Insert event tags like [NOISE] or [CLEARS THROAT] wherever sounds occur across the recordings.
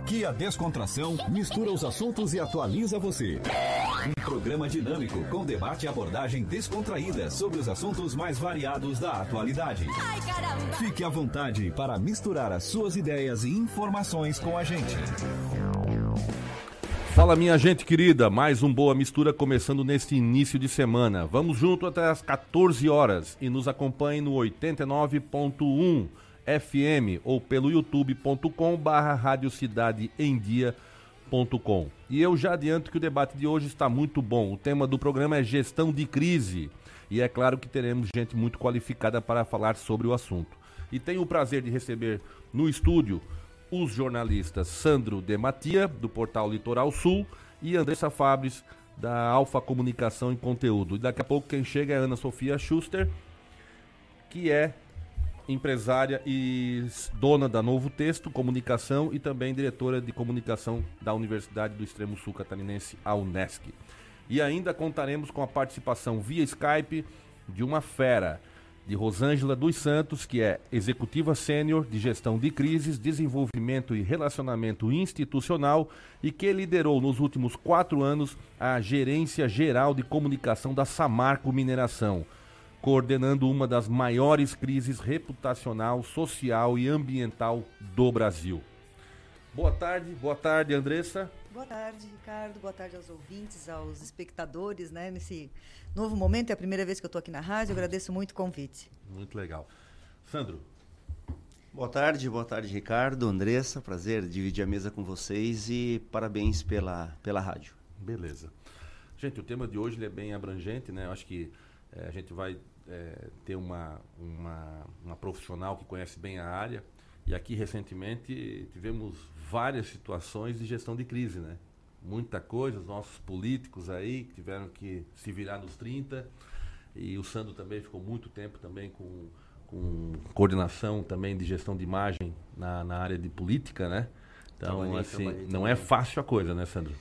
Aqui a descontração mistura os assuntos e atualiza você. Um programa dinâmico com debate e abordagem descontraída sobre os assuntos mais variados da atualidade. Fique à vontade para misturar as suas ideias e informações com a gente. Fala minha gente querida, mais um Boa Mistura começando neste início de semana. Vamos junto até as 14 horas e nos acompanhe no 89.1 FM ou pelo youtube.com barra Rádio Cidade em Dia.com. E eu já adianto que o debate de hoje está muito bom. O tema do programa é gestão de crise. E é claro que teremos gente muito qualificada para falar sobre o assunto. E tenho o prazer de receber no estúdio os jornalistas Sandro Dematia, do portal Litoral Sul, e Andressa Fabres, da Alfa Comunicação e Conteúdo. E daqui a pouco quem chega é Ana Sofia Schuster, que é empresária e dona da Novo Texto Comunicação e também diretora de comunicação da Universidade do Extremo Sul Catarinense, a Unesc. E ainda contaremos com a participação via Skype de uma fera, de Rosângela dos Santos, que é executiva sênior de gestão de crises, desenvolvimento e relacionamento institucional e que liderou nos últimos quatro anos a gerência geral de comunicação da Samarco Mineração coordenando uma das maiores crises reputacional, social e ambiental do Brasil. Boa tarde, boa tarde, Andressa. Boa tarde, Ricardo. Boa tarde aos ouvintes, aos espectadores, né? Nesse novo momento, é a primeira vez que eu estou aqui na rádio. Eu agradeço muito o convite. Muito legal. Sandro. Boa tarde, boa tarde, Ricardo, Andressa. Prazer dividir a mesa com vocês e parabéns pela, pela rádio. Beleza. Gente, o tema de hoje é bem abrangente, né? Eu acho que é, a gente vai é, ter uma, uma, uma profissional que conhece bem a área. E aqui, recentemente, tivemos várias situações de gestão de crise, né? Muita coisa, os nossos políticos aí que tiveram que se virar nos 30. E o Sandro também ficou muito tempo também com, com coordenação também de gestão de imagem na, na área de política, né? Então, trabalhei, assim, trabalhei, não é fácil a coisa, né, Sandro?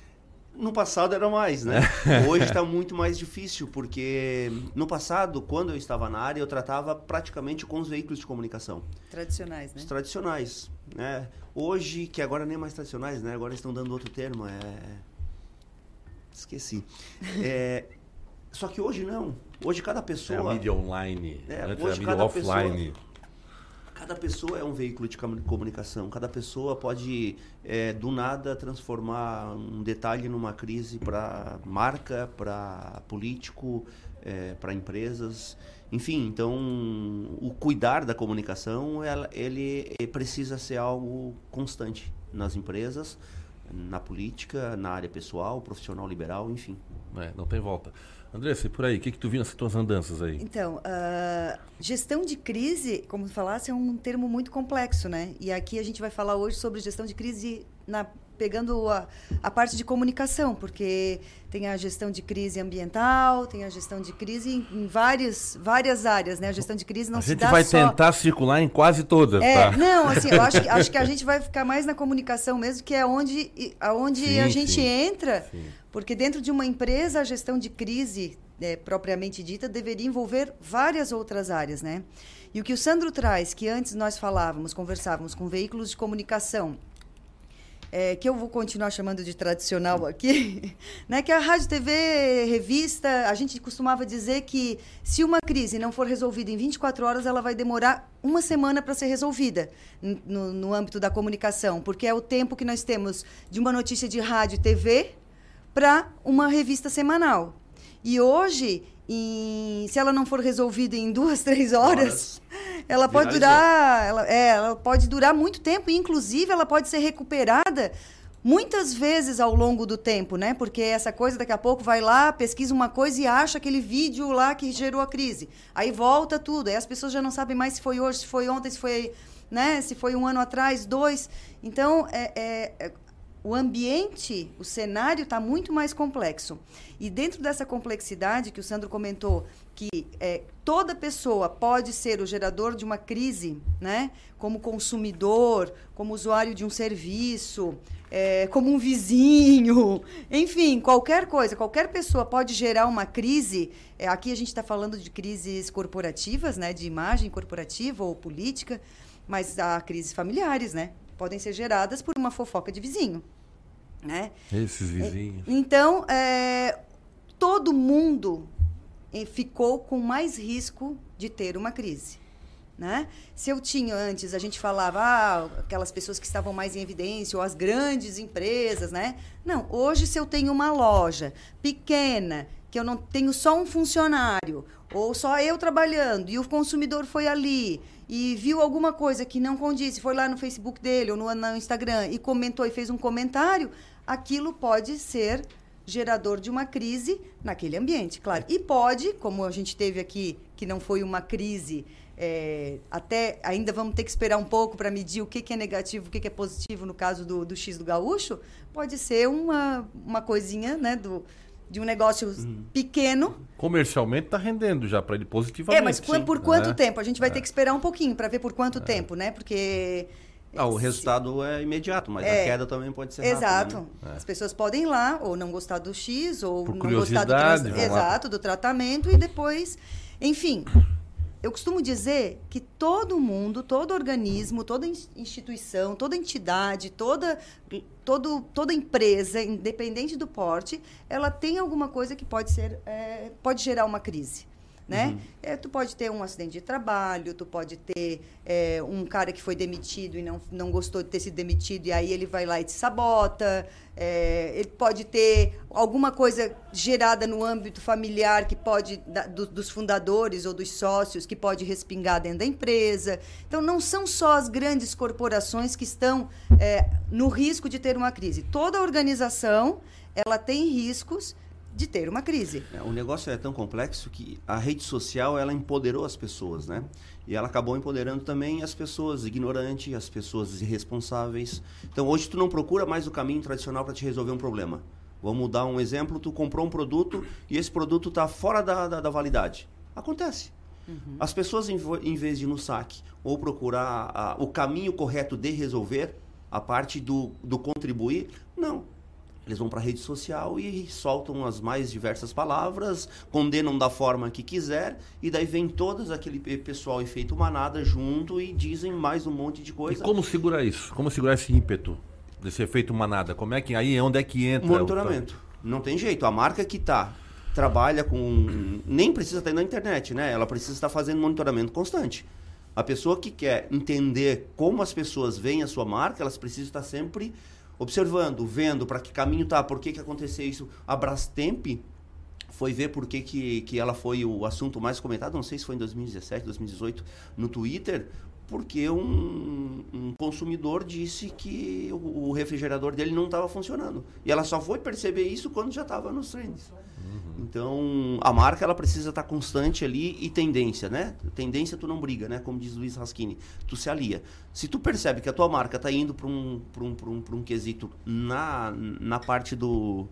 No passado era mais, né? Hoje está [LAUGHS] muito mais difícil, porque no passado, quando eu estava na área, eu tratava praticamente com os veículos de comunicação. Tradicionais, né? Os tradicionais, né? Hoje, que agora nem mais tradicionais, né? Agora estão dando outro termo, é... Esqueci. [LAUGHS] É... Só que hoje não. Hoje cada pessoa... É a mídia online, é, antes hoje a mídia offline. Pessoa cada pessoa é um veículo de comunicação. Cada pessoa pode, é, do nada, transformar um detalhe numa crise para marca, para político, é, para empresas. Enfim, então, o cuidar da comunicação, ela, ele precisa ser algo constante nas empresas, na política, na área pessoal, profissional liberal, enfim. É, não tem volta. Andressa, e por aí, o que, que tu viu nessas tuas andanças aí? Então, uh, gestão de crise, como tu falasse, é um termo muito complexo, né? E aqui a gente vai falar hoje sobre gestão de crise na pegando a, a parte de comunicação, porque tem a gestão de crise ambiental, tem a gestão de crise em, em várias, várias áreas, né? A gestão de crise não a se dá só... A gente vai tentar circular em quase todas, é, tá? Não, assim, eu acho que, [LAUGHS] acho que a gente vai ficar mais na comunicação mesmo, que é onde, aonde sim, a gente sim, entra, sim. Porque dentro de uma empresa a gestão de crise é, propriamente dita deveria envolver várias outras áreas, né? E o que o Sandro traz, que antes nós falávamos, conversávamos com veículos de comunicação, é, que eu vou continuar chamando de tradicional aqui, [LAUGHS] né, que a rádio, TV, revista, a gente costumava dizer que se uma crise não for resolvida em 24 horas, ela vai demorar uma semana para ser resolvida no, no âmbito da comunicação, porque é o tempo que nós temos de uma notícia de rádio e TV para uma revista semanal. E hoje, em, se ela não for resolvida em duas, [LAUGHS] três horas, horas. ela pode durar, ela, é, ela pode durar muito tempo. E, inclusive, ela pode ser recuperada muitas vezes ao longo do tempo, né? Porque essa coisa daqui a pouco vai lá, pesquisa uma coisa e acha aquele vídeo lá que gerou a crise. Aí volta tudo. Aí as pessoas já não sabem mais se foi hoje, se foi ontem, se foi, né? Se foi um ano atrás, dois. Então, é, é, é o ambiente, o cenário está muito mais complexo. E dentro dessa complexidade que o Sandro comentou, que é, toda pessoa pode ser o gerador de uma crise, né? como consumidor, como usuário de um serviço, é, como um vizinho, [LAUGHS] enfim, qualquer coisa, qualquer pessoa pode gerar uma crise. É, aqui a gente está falando de crises corporativas, né? de imagem corporativa ou política, mas há crises familiares, né? Podem ser geradas por uma fofoca de vizinho. Né? Esses vizinhos. Então, é, todo mundo eh, ficou com mais risco de ter uma crise. Né? Se eu tinha antes, a gente falava ah, aquelas pessoas que estavam mais em evidência, ou as grandes empresas, né? Não, hoje se eu tenho uma loja pequena, que eu não tenho só um funcionário, ou só eu trabalhando, e o consumidor foi ali e viu alguma coisa que não condiz, foi lá no Facebook dele ou no, no Instagram e comentou e fez um comentário, aquilo pode ser gerador de uma crise naquele ambiente, claro. E pode, como a gente teve aqui, que não foi uma crise é, até ainda vamos ter que esperar um pouco para medir o que, que é negativo, o que, que é positivo no caso do, do X do gaúcho, pode ser uma, uma coisinha né, do, de um negócio uhum. pequeno. Comercialmente está rendendo já para ele positivamente. É, mas por, por quanto é. tempo? A gente vai é. ter que esperar um pouquinho para ver por quanto é. tempo, né? Porque. Ah, o resultado é imediato, mas é, a queda também pode ser Exato. Rápida, né? As pessoas podem ir lá ou não gostar do X ou por não gostar do trans... exato do tratamento e depois, enfim, eu costumo dizer que todo mundo, todo organismo, toda instituição, toda entidade, toda, todo, toda empresa, independente do porte, ela tem alguma coisa que pode ser, é, pode gerar uma crise né? Uhum. É, tu pode ter um acidente de trabalho, tu pode ter é, um cara que foi demitido e não, não gostou de ter sido demitido e aí ele vai lá e te sabota. É, ele pode ter alguma coisa gerada no âmbito familiar que pode da, do, dos fundadores ou dos sócios que pode respingar dentro da empresa. Então não são só as grandes corporações que estão é, no risco de ter uma crise. Toda organização ela tem riscos de ter uma crise. É, o negócio é tão complexo que a rede social ela empoderou as pessoas, né? E ela acabou empoderando também as pessoas ignorantes, as pessoas irresponsáveis. Então hoje tu não procura mais o caminho tradicional para te resolver um problema. Vamos dar um exemplo: tu comprou um produto e esse produto está fora da, da, da, validade. Acontece. Uhum. As pessoas, em, em, vez de ir no saque ou procurar a, o caminho correto de resolver, a parte do, do contribuir, não eles vão para a rede social e soltam as mais diversas palavras, condenam da forma que quiser, e daí vem todas aquele pessoal efeito manada junto e dizem mais um monte de coisa. E como segurar isso? Como segurar esse ímpeto desse efeito manada? Como é que aí onde é que entra? Monitoramento. O... Não tem jeito. A marca que tá trabalha com nem precisa estar na internet, né? Ela precisa estar fazendo monitoramento constante. A pessoa que quer entender como as pessoas veem a sua marca, elas precisam estar sempre observando, vendo para que caminho tá, por que, que aconteceu isso. A Brastemp foi ver por que, que, que ela foi o assunto mais comentado, não sei se foi em 2017, 2018, no Twitter, porque um, um consumidor disse que o, o refrigerador dele não estava funcionando. E ela só foi perceber isso quando já estava nos trends. Uhum. Então, a marca ela precisa estar tá constante ali e tendência, né? Tendência tu não briga, né? Como diz Luiz Raschini, tu se alia. Se tu percebe que a tua marca está indo para um, um, um, um quesito na, na parte do,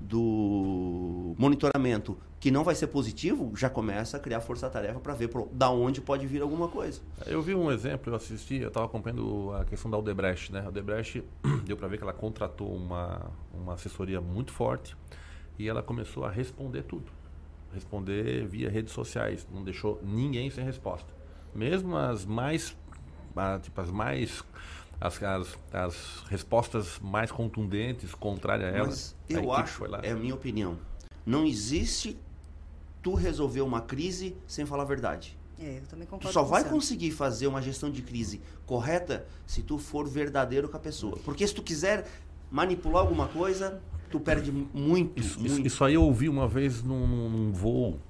do monitoramento que não vai ser positivo, já começa a criar força-tarefa para ver por, da onde pode vir alguma coisa. Eu vi um exemplo, eu assisti, eu estava acompanhando a questão da Odebrecht, né? A Odebrecht [CLEARS THROAT] deu para ver que ela contratou uma, uma assessoria muito forte e ela começou a responder tudo. Responder via redes sociais, não deixou ninguém sem resposta. Mesmo as mais, tipo, as mais as, as, as respostas mais contundentes, contrárias a elas. eu acho, é a minha opinião, não existe tu resolver uma crise sem falar a verdade. É, eu também concordo. Tu só vai conseguir fazer uma gestão de crise correta se tu for verdadeiro com a pessoa. Porque se tu quiser manipular alguma coisa, tu perde muito. Isso, muito. isso, isso aí eu ouvi uma vez num, num voo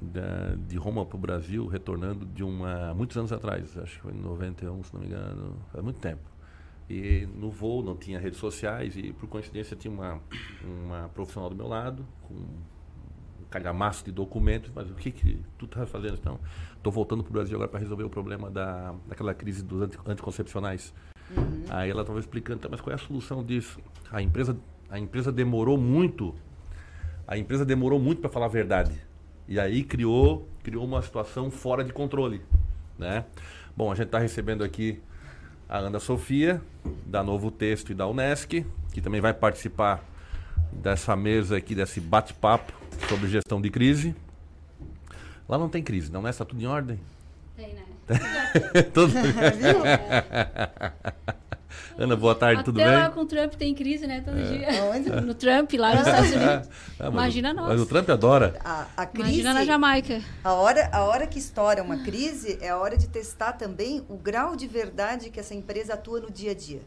da, de Roma para o Brasil, retornando de uma. muitos anos atrás, acho que foi em 91, se não me engano, faz muito tempo. E no voo não tinha redes sociais e por coincidência tinha uma, uma profissional do meu lado com calhamaço de documentos, mas o que, que tu está fazendo? Então, estou voltando para o Brasil agora para resolver o problema da, daquela crise dos anticoncepcionais. Uhum. Aí ela estava explicando, tá, mas qual é a solução disso? A empresa, a empresa demorou muito, a empresa demorou muito para falar a verdade. E aí criou, criou uma situação fora de controle, né? Bom, a gente está recebendo aqui a Ana Sofia, da Novo Texto e da Unesc, que também vai participar dessa mesa aqui, desse bate-papo sobre gestão de crise. Lá não tem crise, não, né? Está tudo em ordem? Tem, né? [LAUGHS] tudo... [LAUGHS] [LAUGHS] Ana, boa tarde, Até tudo bem? lá com o Trump tem crise, né? Todo dia. No Trump, lá nos Estados Unidos. Ah, mas Imagina o- nós. Mas o Trump adora. A, a crise, Imagina na Jamaica. a hora, a hora que estoura uma crise é a hora de testar também o grau de verdade que essa empresa atua no dia a dia.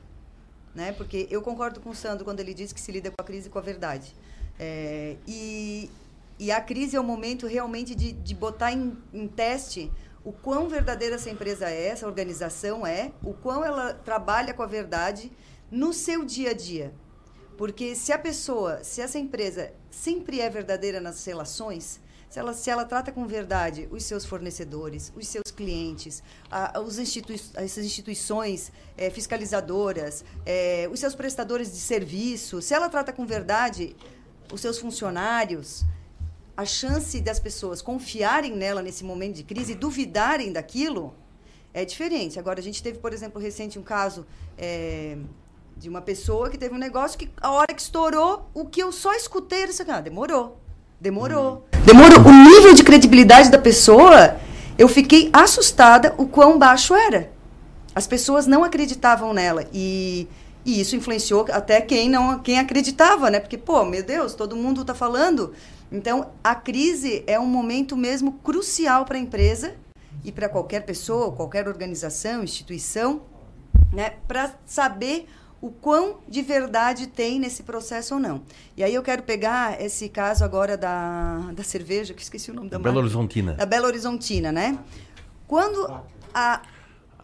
Né? Porque eu concordo com o Sandro quando ele diz que se lida com a crise com a verdade. É, e, e a crise é o momento realmente de, de botar em, em teste o quão verdadeira essa empresa é, essa organização é, o quão ela trabalha com a verdade no seu dia a dia. Porque se a pessoa, se essa empresa sempre é verdadeira nas relações, se ela, se ela trata com verdade os seus fornecedores, os seus clientes, a- os institui as instituições eh, fiscalizadoras, eh, os seus prestadores de serviço, se ela trata com verdade os seus funcionários, a chance das pessoas confiarem nela nesse momento de crise e duvidarem daquilo é diferente. Agora, a gente teve, por exemplo, recente um caso eh, de uma pessoa que teve um negócio que, a hora que estourou, o que eu só escutei era assim, ah, demorou, demorou. Demorou. O nível de credibilidade da pessoa, eu fiquei assustada o quão baixo era. As pessoas não acreditavam nela. E, e isso influenciou até quem não quem acreditava, né? Porque, pô, meu Deus, todo mundo está falando. Então, a crise é um momento mesmo crucial para a empresa e para qualquer pessoa, qualquer organização, instituição, né? Para saber o quão de verdade tem nesse processo ou não. E aí eu quero pegar esse caso agora da, da cerveja, que esqueci o nome da Belo marca. Horizontina. Da Belo Horizontina, né? Quando a,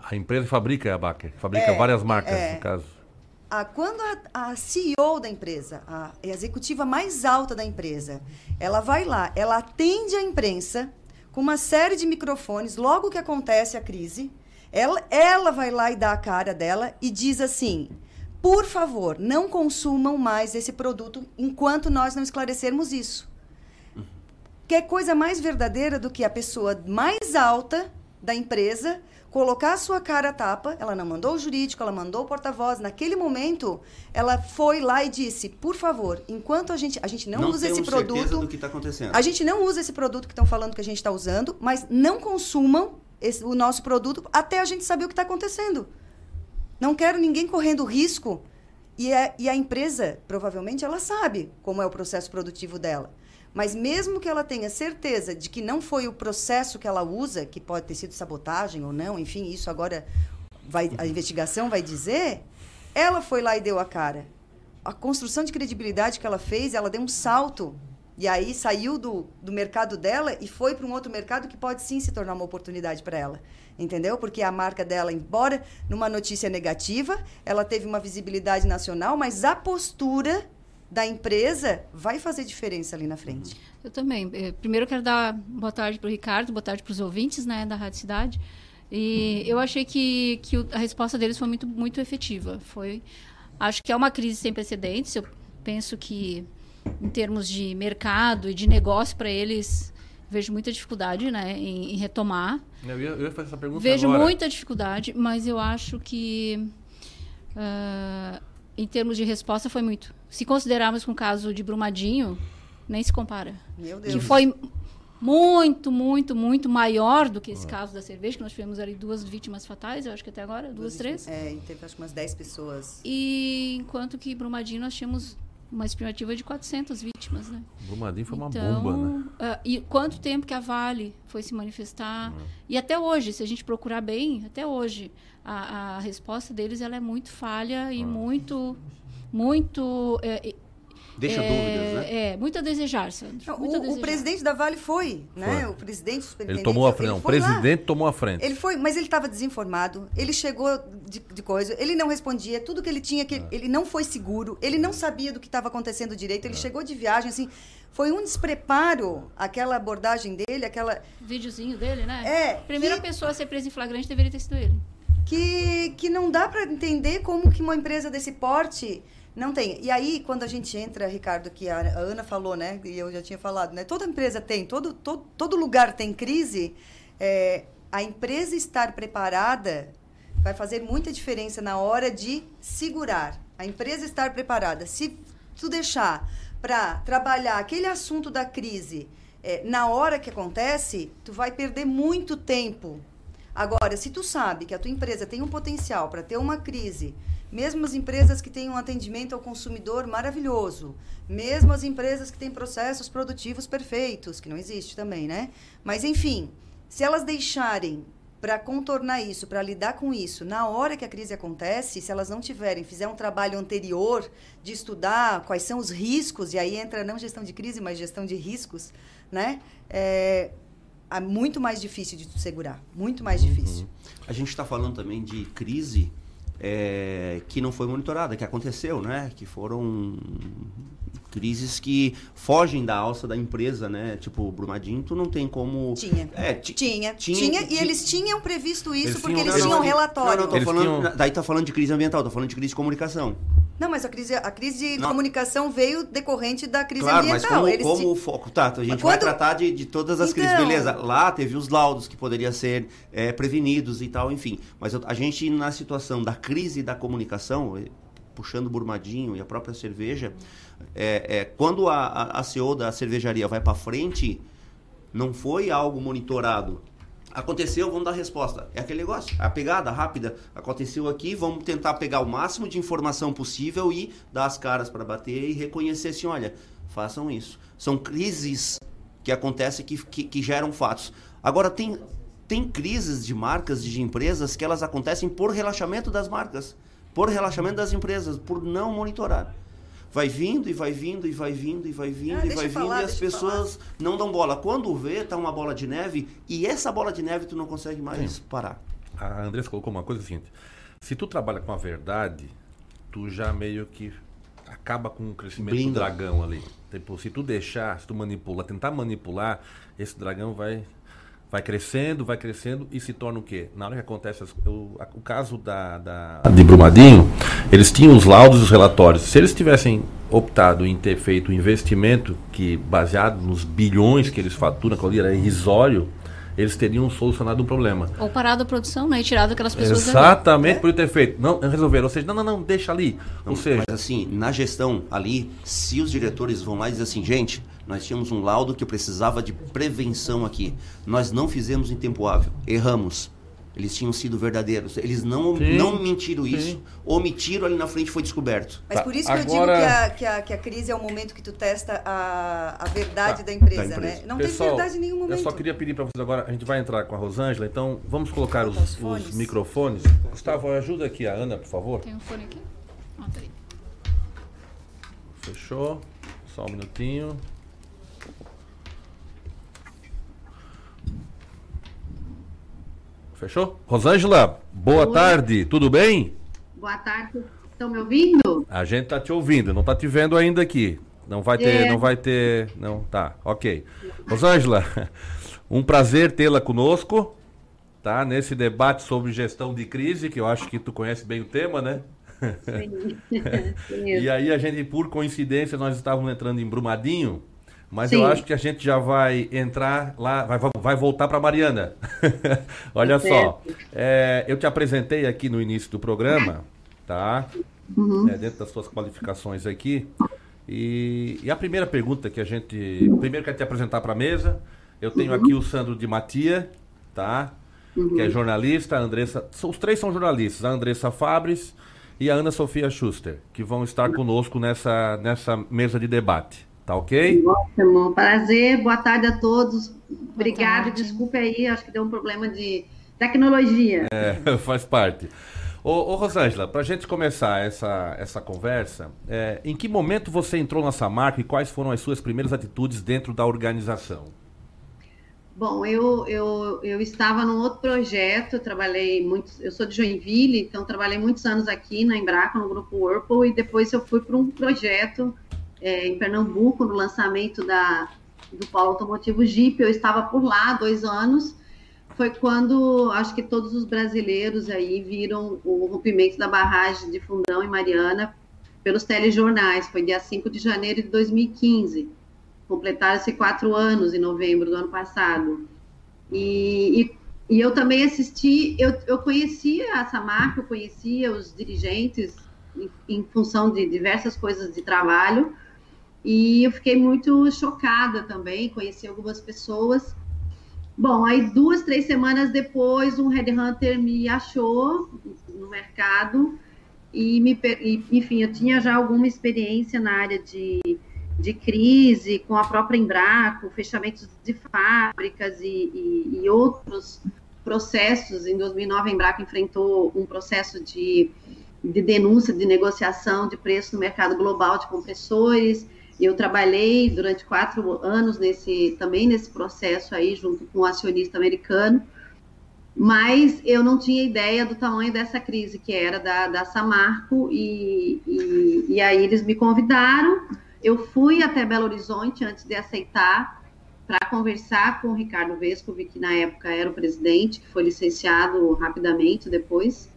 A empresa fabrica a Baker, fabrica É, várias marcas, é. no caso. a, quando a, a CEO da empresa, a executiva mais alta da empresa, ela vai lá, ela atende a imprensa com uma série de microfones, logo que acontece a crise, ela, ela vai lá e dá a cara dela e diz assim: por favor, não consumam mais esse produto enquanto nós não esclarecermos isso. Que é coisa mais verdadeira do que a pessoa mais alta da empresa colocar a sua cara a tapa, ela não mandou o jurídico, ela mandou o porta-voz. Naquele momento, ela foi lá e disse: por favor, enquanto a gente. A gente não, usa esse produto. do que está acontecendo. A gente não usa esse produto que estão falando que a gente está usando, mas não consumam esse- o nosso produto até a gente saber o que está acontecendo. Não quero ninguém correndo risco. E, é, e a empresa, provavelmente, ela sabe como é o processo produtivo dela. Mas mesmo que ela tenha certeza de que não foi o processo que ela usa, que pode ter sido sabotagem ou não, enfim, isso agora vai, a investigação vai dizer, ela foi lá e deu a cara. A construção de credibilidade que ela fez, ela deu um salto. E aí saiu do, do mercado dela e foi para um outro mercado que pode sim se tornar uma oportunidade para ela. Entendeu? Porque a marca dela, embora numa notícia negativa, ela teve uma visibilidade nacional, mas a postura da empresa vai fazer diferença ali na frente. Eu também. Eh, Primeiro eu quero dar boa tarde para o Ricardo, boa tarde para os ouvintes né, da Rádio Cidade. E eu achei que, que a resposta deles foi muito, muito efetiva. Foi, acho que é uma crise sem precedentes. Eu penso que, em termos de mercado e de negócio para eles, vejo muita dificuldade né, em, em retomar. Eu ia, eu ia fazer essa pergunta Vejo agora. muita dificuldade, mas eu acho que, ah, em termos de resposta, foi muito. Se considerarmos com o caso de Brumadinho, nem se compara. Meu Deus. Que foi muito, muito, muito maior do que esse caso da cerveja, que nós tivemos ali duas vítimas fatais, eu acho que até agora, duas, três. É, e teve acho que umas 10 pessoas. E enquanto que Brumadinho nós tínhamos uma estimativa de 400 vítimas, né? Brumadinho foi uma então, bomba, né? ah, e quanto tempo que a Vale foi se manifestar? E até hoje, se a gente procurar bem, até hoje, a, a resposta deles ela é muito falha e muito, muito... é, Deixa é, dúvidas, né? É, muito a desejar, Sandro. Não, muito a o, o desejar. presidente da Vale foi, né? Foi. O presidente Ele tomou a frente. Não, o foi lá. presidente tomou a frente. Ele foi, mas ele estava desinformado. Ele chegou de, de coisa, ele não respondia tudo que ele tinha, que ele não foi seguro, ele não sabia do que estava acontecendo direito. Ele chegou de viagem, assim, foi um despreparo aquela abordagem dele, aquela Videozinho dele, né? É, Primeira que- pessoa a ser presa em flagrante deveria ter sido ele. que, que não dá para entender como que uma empresa desse porte não tem. E aí, quando a gente entra, Ricardo, que a Ana falou, né? E eu já tinha falado, né? Toda empresa tem, todo, todo, todo lugar tem crise. é, a empresa estar preparada vai fazer muita diferença na hora de segurar. A empresa estar preparada. Se tu deixar para trabalhar aquele assunto da crise é, na hora que acontece, tu vai perder muito tempo Agora, se tu sabe que a tua empresa tem um potencial para ter uma crise, mesmo as empresas que têm um atendimento ao consumidor maravilhoso, mesmo as empresas que têm processos produtivos perfeitos, que não existe também, né? Mas enfim, se elas deixarem para contornar isso, para lidar com isso, na hora que a crise acontece, se elas não tiverem, fizer um trabalho anterior de estudar quais são os riscos, e aí entra não gestão de crise, mas gestão de riscos, né? É, é muito mais difícil de segurar, muito mais difícil. Uhum. A gente está falando também de crise é, que não foi monitorada, que aconteceu, né? Que foram crises que fogem da alça da empresa, né? Tipo, o Brumadinho, tu não tem como... Tinha. É, tinha, tinha, tinha, e eles tinham previsto isso eles porque tinham, eles tinham um relatório. Não, não, tô falando, tinham... daí tá falando de crise ambiental, tô falando de crise de comunicação. Não, mas a crise, a crise de comunicação veio decorrente da crise claro, ambiental. Mas como, como o foco, tá, a gente Quando... vai tratar de, de todas as então... crises, beleza. Lá teve os laudos que poderiam ser é, prevenidos e tal, enfim. Mas a gente, na situação da crise da comunicação, puxando o Burmadinho e a própria cerveja, é, é, quando a, a, a CEO da cervejaria vai para frente, não foi algo monitorado. Aconteceu, vamos dar resposta. É aquele negócio, a pegada rápida. Aconteceu aqui, vamos tentar pegar o máximo de informação possível e dar as caras para bater e reconhecer assim, olha, façam isso. São crises que acontecem que, que, que geram fatos. Agora, tem, tem crises de marcas, de empresas, que elas acontecem por relaxamento das marcas por relaxamento das empresas, por não monitorar. Vai vindo e vai vindo e vai vindo e vai vindo ah, e vai vindo falar, e as pessoas falar. não dão bola. Quando vê, tá uma bola de neve e essa bola de neve tu não consegue mais Sim. parar. A Andressa colocou uma coisa seguinte: se tu trabalha com a verdade, tu já meio que acaba com o crescimento Blinda. do dragão ali. Tipo, se tu deixar, se tu manipular, tentar manipular, esse dragão vai vai crescendo, vai crescendo e se torna o quê? Na hora que acontece as, o, a, o, caso da, da, de Brumadinho, eles tinham os laudos e os relatórios. Se eles tivessem optado em ter feito o um investimento que baseado nos bilhões que eles faturam, que era irrisório, eles teriam solucionado um problema. Ou parado a produção, né? E tirado aquelas pessoas Exatamente, por ter feito. Não, resolveram. Ou seja, não, não, não, deixa ali. Não, Ou seja... Mas assim, na gestão ali, se os diretores vão lá e dizem assim, gente, nós tínhamos um laudo que precisava de prevenção aqui. Nós não fizemos em tempo hábil. Erramos. Eles tinham sido verdadeiros. Eles não, não mentiram sim. isso. Omitiram ali na frente foi descoberto. Mas tá, por isso que Agora... eu digo que a, que, a, que a crise é o momento que tu testa a, a verdade tá, da, empresa, da, empresa, né? Não Pessoal, tem verdade em nenhum momento. Eu só queria pedir para vocês agora, a gente vai entrar com a Rosângela, então vamos colocar os, os, os, microfones. Gustavo, ajuda aqui a Ana, por favor. Tem um fone aqui? Ah, tá aí. Fechou. Só um minutinho. Fechou? Rosângela, boa Oi. tarde, tudo bem? Boa tarde, estão me ouvindo? A gente tá te ouvindo, não tá te vendo ainda aqui. Não vai ter, é. não vai ter, não, tá, ok. Rosângela, [LAUGHS] um prazer tê-la conosco, tá? Nesse debate sobre gestão de crise, que eu acho que tu conhece bem o tema, né? Sim. [LAUGHS] [LAUGHS] e aí a gente, por coincidência, nós estávamos entrando em Brumadinho, mas Sim. eu acho que a gente já vai entrar lá, vai, vai voltar para Mariana. [LAUGHS] Olha só, é, eu te apresentei aqui no início do programa, tá? Uhum. É, dentro das suas qualificações aqui. E, e, a primeira pergunta que a gente. Primeiro quero te apresentar para a mesa. Eu tenho uhum. aqui o Sandro de Matia, tá? Uhum. Que é jornalista, a Andressa. Os três são jornalistas, a Andressa Fabres e a Ana Sofia Schuster, que vão estar conosco nessa, nessa mesa de debate. Tá ok? Ótimo, prazer, boa tarde a todos. Obrigada, desculpe aí, acho que deu um problema de tecnologia. É, [LAUGHS] faz parte. Ô, ô Rosângela, para a gente começar essa, essa conversa, é, em que momento você entrou nessa marca e quais foram as suas primeiras atitudes dentro da organização? Bom, eu, eu, eu estava num outro projeto, trabalhei muito, eu sou de Joinville, então trabalhei muitos anos aqui na Embraco, no grupo Whirlpool, e depois eu fui para um projeto é, em Pernambuco, no lançamento da, do polo automotivo Jeep. Eu estava por lá dois anos. Foi quando acho que todos os brasileiros aí viram o rompimento da barragem de Fundão em Mariana pelos telejornais. Foi dia 5 de janeiro de 2015. Completaram-se quatro anos em novembro do ano passado. E, e, e eu também assisti, eu, eu conhecia essa marca, eu conhecia os dirigentes em, em função de diversas coisas de trabalho, e eu fiquei muito chocada também, conheci algumas pessoas. Bom, aí duas, três semanas depois, um headhunter me achou no mercado e me, enfim, eu tinha já alguma experiência na área de, de crise, com a própria Embraco, fechamentos de fábricas e, e, e outros processos. Em 2009, a Embraco enfrentou um processo de, de denúncia, de negociação de preço no mercado global de compressores. Eu trabalhei durante quatro anos nesse também nesse processo aí, junto com o um acionista americano mas eu não tinha ideia do tamanho dessa crise que era da, da Samarco, e, e, e, aí eles me convidaram. Eu fui até Belo Horizonte antes de aceitar para conversar com o Ricardo Vescovi, que na época era o presidente, que foi licenciado rapidamente depois.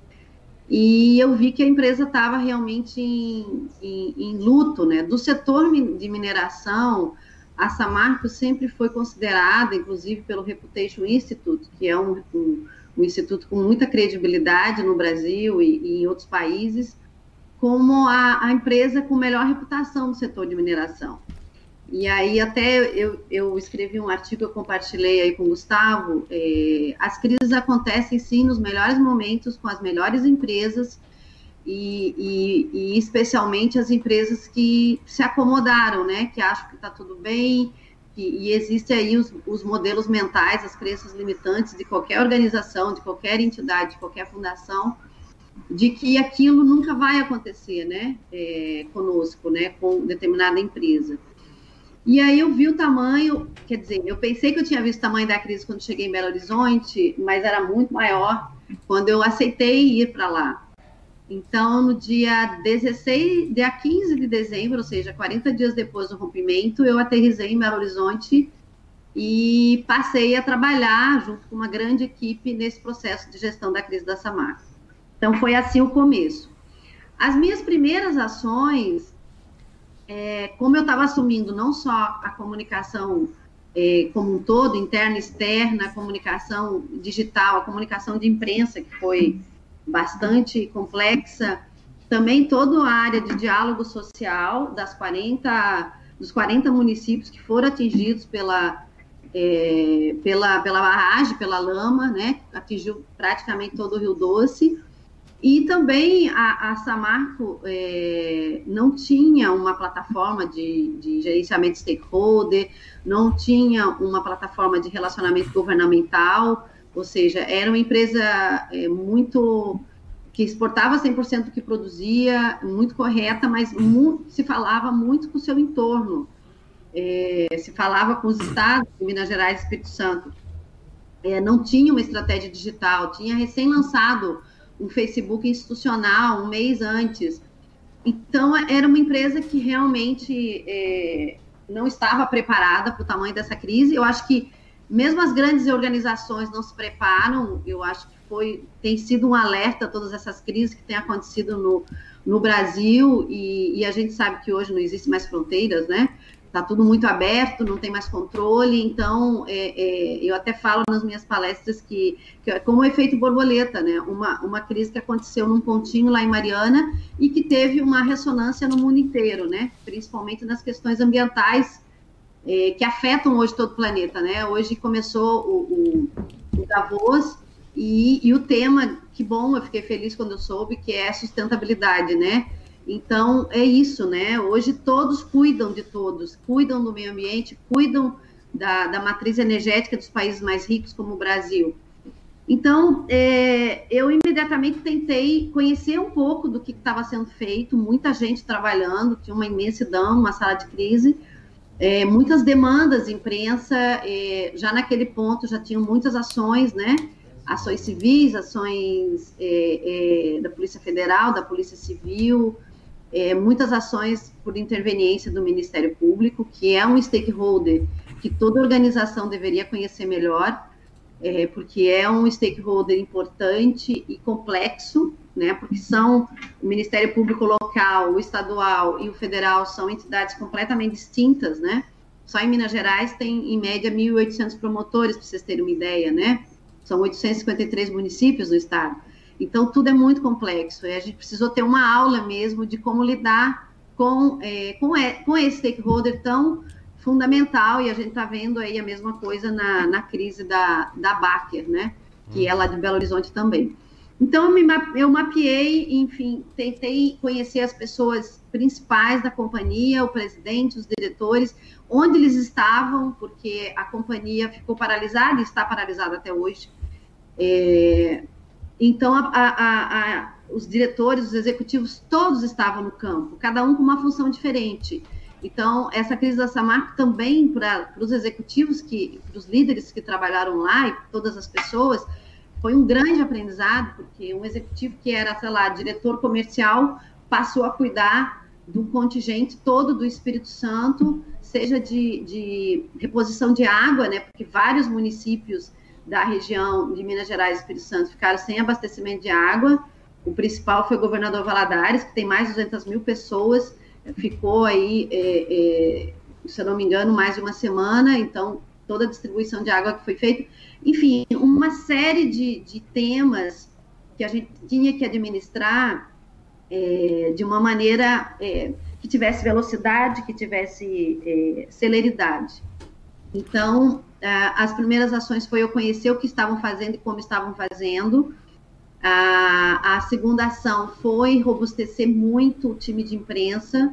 E eu vi que a empresa estava realmente em, em, em luto, né? Do setor de mineração, a Samarco sempre foi considerada, inclusive pelo Reputation Institute, que é um, um, um instituto com muita credibilidade no Brasil e, e em outros países, como a, a, empresa com melhor reputação no setor de mineração. E aí até eu, eu escrevi um artigo, eu compartilhei aí com o Gustavo, é, as crises acontecem sim nos melhores momentos, com as melhores empresas, e, e, e, especialmente as empresas que se acomodaram, né, que acham que está tudo bem, que, e existem aí os, os, modelos mentais, as crenças limitantes de qualquer organização, de qualquer entidade, de qualquer fundação, de que aquilo nunca vai acontecer, né, é, conosco, né, com determinada empresa. E aí eu vi o tamanho, quer dizer, eu pensei que eu tinha visto o tamanho da crise quando cheguei em Belo Horizonte, mas era muito maior quando eu aceitei ir para lá. Então, no dia 16, dia 15 de dezembro, ou seja, 40 dias depois do rompimento, eu aterrisei em Belo Horizonte e passei a trabalhar junto com uma grande equipe nesse processo de gestão da crise da Samarco. Então, foi assim o começo. As minhas primeiras ações, é, como eu estava assumindo não só a comunicação é, como um todo, interna externa, a comunicação digital, a comunicação de imprensa, que foi bastante complexa. Também toda a área de diálogo social das 40, dos 40 municípios que foram atingidos pela, é, pela, pela barragem, pela lama, né? Atingiu praticamente todo o Rio Doce. E também a, a Samarco é, não tinha uma plataforma de, de gerenciamento stakeholder, não tinha uma plataforma de relacionamento governamental, ou seja, era uma empresa é, muito que exportava 100% do que produzia, muito correta, mas se falava muito com o seu entorno. É, se falava com os estados Minas Gerais Espírito Santo. É, não tinha uma estratégia digital, tinha recém lançado um Facebook institucional um mês antes. Então, era uma empresa que realmente é, não estava preparada para o tamanho dessa crise. Eu acho que mesmo as grandes organizações não se preparam, eu acho que foi, tem sido um alerta a todas essas crises que têm acontecido no, no Brasil, e, e a gente sabe que hoje não existem mais fronteiras, né? Está tudo muito aberto, não tem mais controle, então é, é, eu até falo nas minhas palestras que, que é como o efeito borboleta, né? Uma, uma crise que aconteceu num pontinho lá em Mariana e que teve uma ressonância no mundo inteiro, né? Principalmente nas questões ambientais é, que afetam hoje todo o planeta, né? Hoje começou o, o, o Davos e, e, o tema, que bom, eu fiquei feliz quando eu soube, que é sustentabilidade, né? Então, é isso, né? Hoje todos cuidam de todos, cuidam do meio ambiente, cuidam da, da matriz energética dos países mais ricos, como o Brasil. Então, é, eu imediatamente tentei conhecer um pouco do que estava sendo feito, muita gente trabalhando, tinha uma imensidão, uma sala de crise, é, muitas demandas, imprensa, é, já naquele ponto já tinham muitas ações, né? Ações civis, ações é, é da Polícia Federal, da Polícia Civil, é, muitas ações por interveniência do Ministério Público, que é um stakeholder que toda organização deveria conhecer melhor, é, porque é um stakeholder importante e complexo, né? Porque são o Ministério Público local, o estadual e o federal são entidades completamente distintas, né? Só em Minas Gerais tem em média 1.800 promotores, para vocês terem uma ideia, né? São 853 municípios no estado. Então tudo é muito complexo. E a gente precisou ter uma aula mesmo de como lidar com é, com, é, com esse stakeholder tão fundamental e a gente está vendo aí a mesma coisa na, na crise da, da Baker, né? Que é lá de Belo Horizonte também. Então, eu, me, eu mapeei, enfim, tentei conhecer as pessoas principais da companhia, o presidente, os diretores, onde eles estavam, porque a companhia ficou paralisada e está paralisada até hoje. É, então, a, a, a, os diretores, os executivos, todos estavam no campo, cada um com uma função diferente. Então, essa crise da Samarco também para os executivos, que, para os líderes que trabalharam lá e todas as pessoas, foi um grande aprendizado, porque um executivo que era, sei lá, diretor comercial, passou a cuidar do contingente todo do Espírito Santo, seja de, de reposição de água, né, porque vários municípios da região de Minas Gerais e Espírito Santo ficaram sem abastecimento de água. O principal foi o governador Valadares, que tem mais de 200 mil pessoas, ficou aí, é, é, se eu não me engano, mais de uma semana, então toda a distribuição de água que foi feita. Enfim, uma série de, de temas que a gente tinha que administrar é, de uma maneira é, que tivesse velocidade, que tivesse é, celeridade. Então, as primeiras ações foi eu conhecer o que estavam fazendo e como estavam fazendo. A, a segunda ação foi robustecer muito o time de imprensa,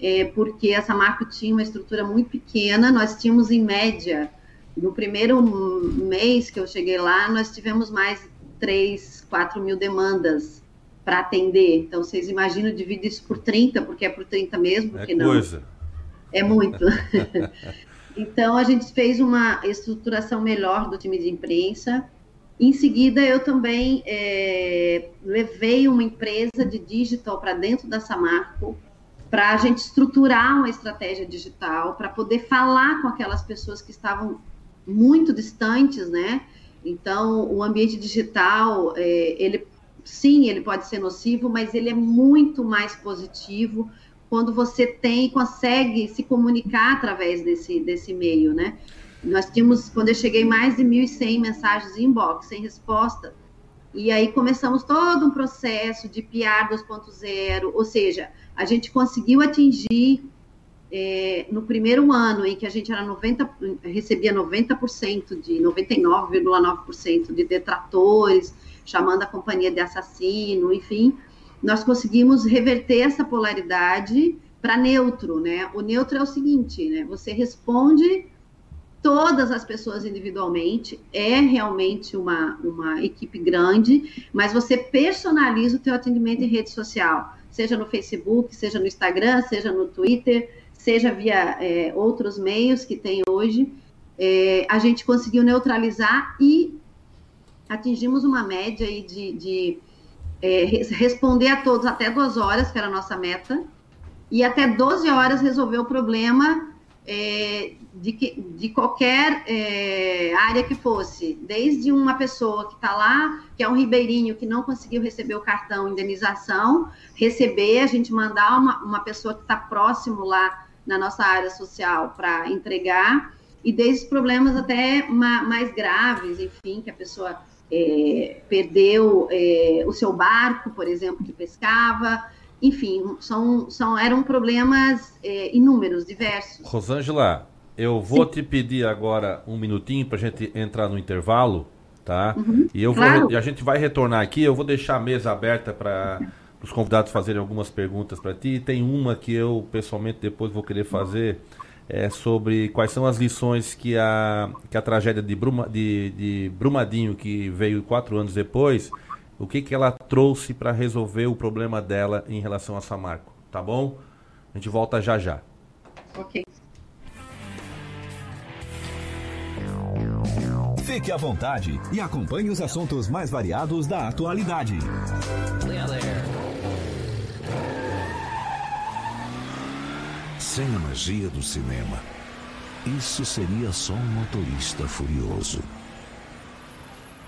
é, porque essa marca tinha uma estrutura muito pequena. Nós tínhamos, em média, no primeiro mês que eu cheguei lá, nós tivemos mais de 3, 4 mil demandas para atender. Então, vocês imaginam, divide isso por 30, porque é por 30 mesmo, é porque coisa. não. É muito. [LAUGHS] então, a gente fez uma estruturação melhor do time de imprensa. Em seguida, eu também é, levei uma empresa de digital para dentro da Samarco, para a gente estruturar uma estratégia digital, para poder falar com aquelas pessoas que estavam muito distantes, né? Então, o ambiente digital, é, ele sim, ele pode ser nocivo, mas ele é muito mais positivo quando você tem consegue se comunicar através desse, desse meio, né? Nós tínhamos, quando eu cheguei, mais de 1.100 mensagens inbox, sem resposta. E aí começamos todo um processo de PR 2.0, ou seja, a gente conseguiu atingir é, no primeiro ano em que a gente era 90, recebia 90% de 99,9% de detratores, chamando a companhia de assassino, enfim, nós conseguimos reverter essa polaridade para neutro, né? O neutro é o seguinte, né? Você responde todas as pessoas individualmente, é realmente uma, uma equipe grande, mas você personaliza o teu atendimento em rede social, seja no Facebook, seja no Instagram, seja no Twitter, seja via é, outros meios que tem hoje, é, a gente conseguiu neutralizar e atingimos uma média aí de, de é, responder a todos até duas horas, que era a nossa meta, e até 12 horas resolver o problema é, de, que, de qualquer é, área que fosse, desde uma pessoa que está lá, que é um ribeirinho que não conseguiu receber o cartão indenização, receber, a gente mandar uma, uma pessoa que está próximo lá na nossa área social para entregar, e desde problemas até ma mais graves, enfim, que a pessoa é, perdeu é, o seu barco, por exemplo, que pescava, enfim, são, são, eram problemas é, inúmeros, diversos. Rosângela, eu vou Sim. te pedir agora um minutinho para a gente entrar no intervalo, tá? Uhum, e eu claro. vou, a gente vai retornar aqui, eu vou deixar a mesa aberta para os convidados fazerem algumas perguntas para ti. Tem uma que eu pessoalmente depois vou querer fazer é, sobre quais são as lições que a, que a tragédia de, Bruma, de, de Brumadinho, que veio quatro anos depois, o que, que ela trouxe para resolver o problema dela em relação a Samarco, tá bom? A gente volta já já. Ok. Fique à vontade e acompanhe os assuntos mais variados da atualidade. Sem a magia do cinema, isso seria só um motorista furioso.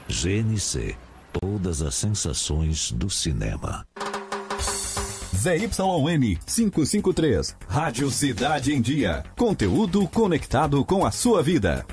GNC todas as sensações do cinema. ZYN 553, Rádio Cidade em Dia. Conteúdo conectado com a sua vida.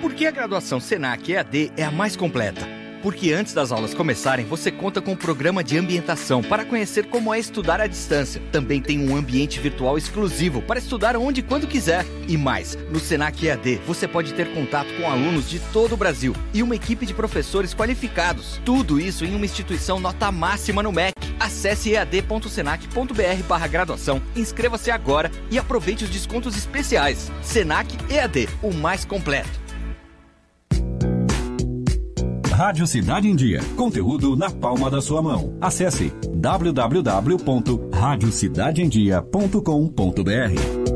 Por que a graduação Senac EAD é a mais completa? Porque antes das aulas começarem, você conta com um programa de ambientação para conhecer como é estudar à distância. Também tem um ambiente virtual exclusivo para estudar onde e quando quiser. E mais, no Senac EAD você pode ter contato com alunos de todo o Brasil e uma equipe de professores qualificados. Tudo isso em uma instituição nota máxima no MEC. Acesse ead.senac.br graduação, inscreva-se agora e aproveite os descontos especiais. Senac EAD, o mais completo. Rádio Cidade em Dia. Conteúdo na palma da sua mão. Acesse www.radiocidadeemdia.com.br.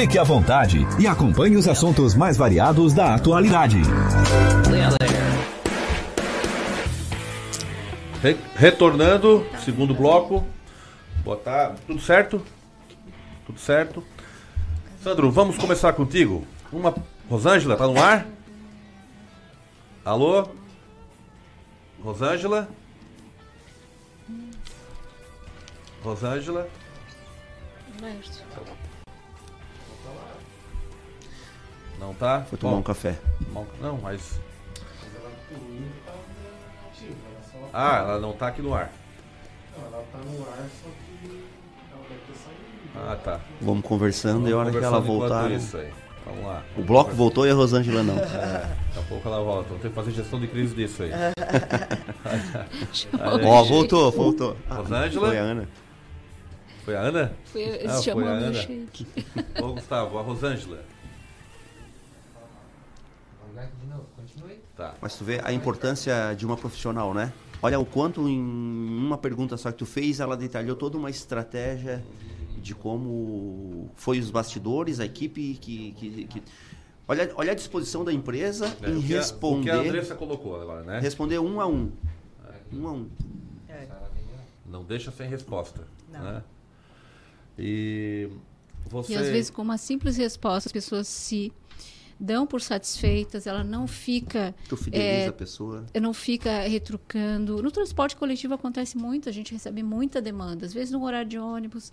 Fique à vontade e acompanhe os assuntos mais variados da atualidade. Re retornando, segundo bloco. Botar. Tudo certo? Tudo certo. Sandro, vamos começar contigo. Uma. Rosângela, tá no ar? Alô? Rosângela? Rosângela? Não tá? Foi tomar Bom, um café. Não, mas. Ah, ela não tá aqui no ar. Não, ela tá no ar, só que ela deve ter saído. Ah, tá. Vamos conversando e a hora que ela voltar. Isso aí. Vamos lá. O bloco voltou e a Rosângela não. É, daqui a pouco ela volta. Vamos ter que fazer gestão de crise disso aí. [LAUGHS] Ó, oh, voltou, voltou. Rosângela? Foi a Ana. Foi a Ana? Foi, ah, foi a Ana. Ô, Gustavo, a Rosângela. Tá. Mas tu vê a importância de uma profissional, né? Olha o quanto em uma pergunta só que tu fez, ela detalhou toda uma estratégia de como foi os bastidores, a equipe que, que, que... Olha, olha a disposição da empresa é, em o responder. A, o que a Andressa colocou agora, né? Responder um a um. É. Um a um. É. Não deixa sem resposta. Não. Né? E você. E às vezes, com uma simples resposta, as pessoas se dão por satisfeitas, ela não fica. Tu fideliza é, a pessoa. Não fica retrucando. No transporte coletivo acontece muito, a gente recebe muita demanda. Às vezes no horário de ônibus,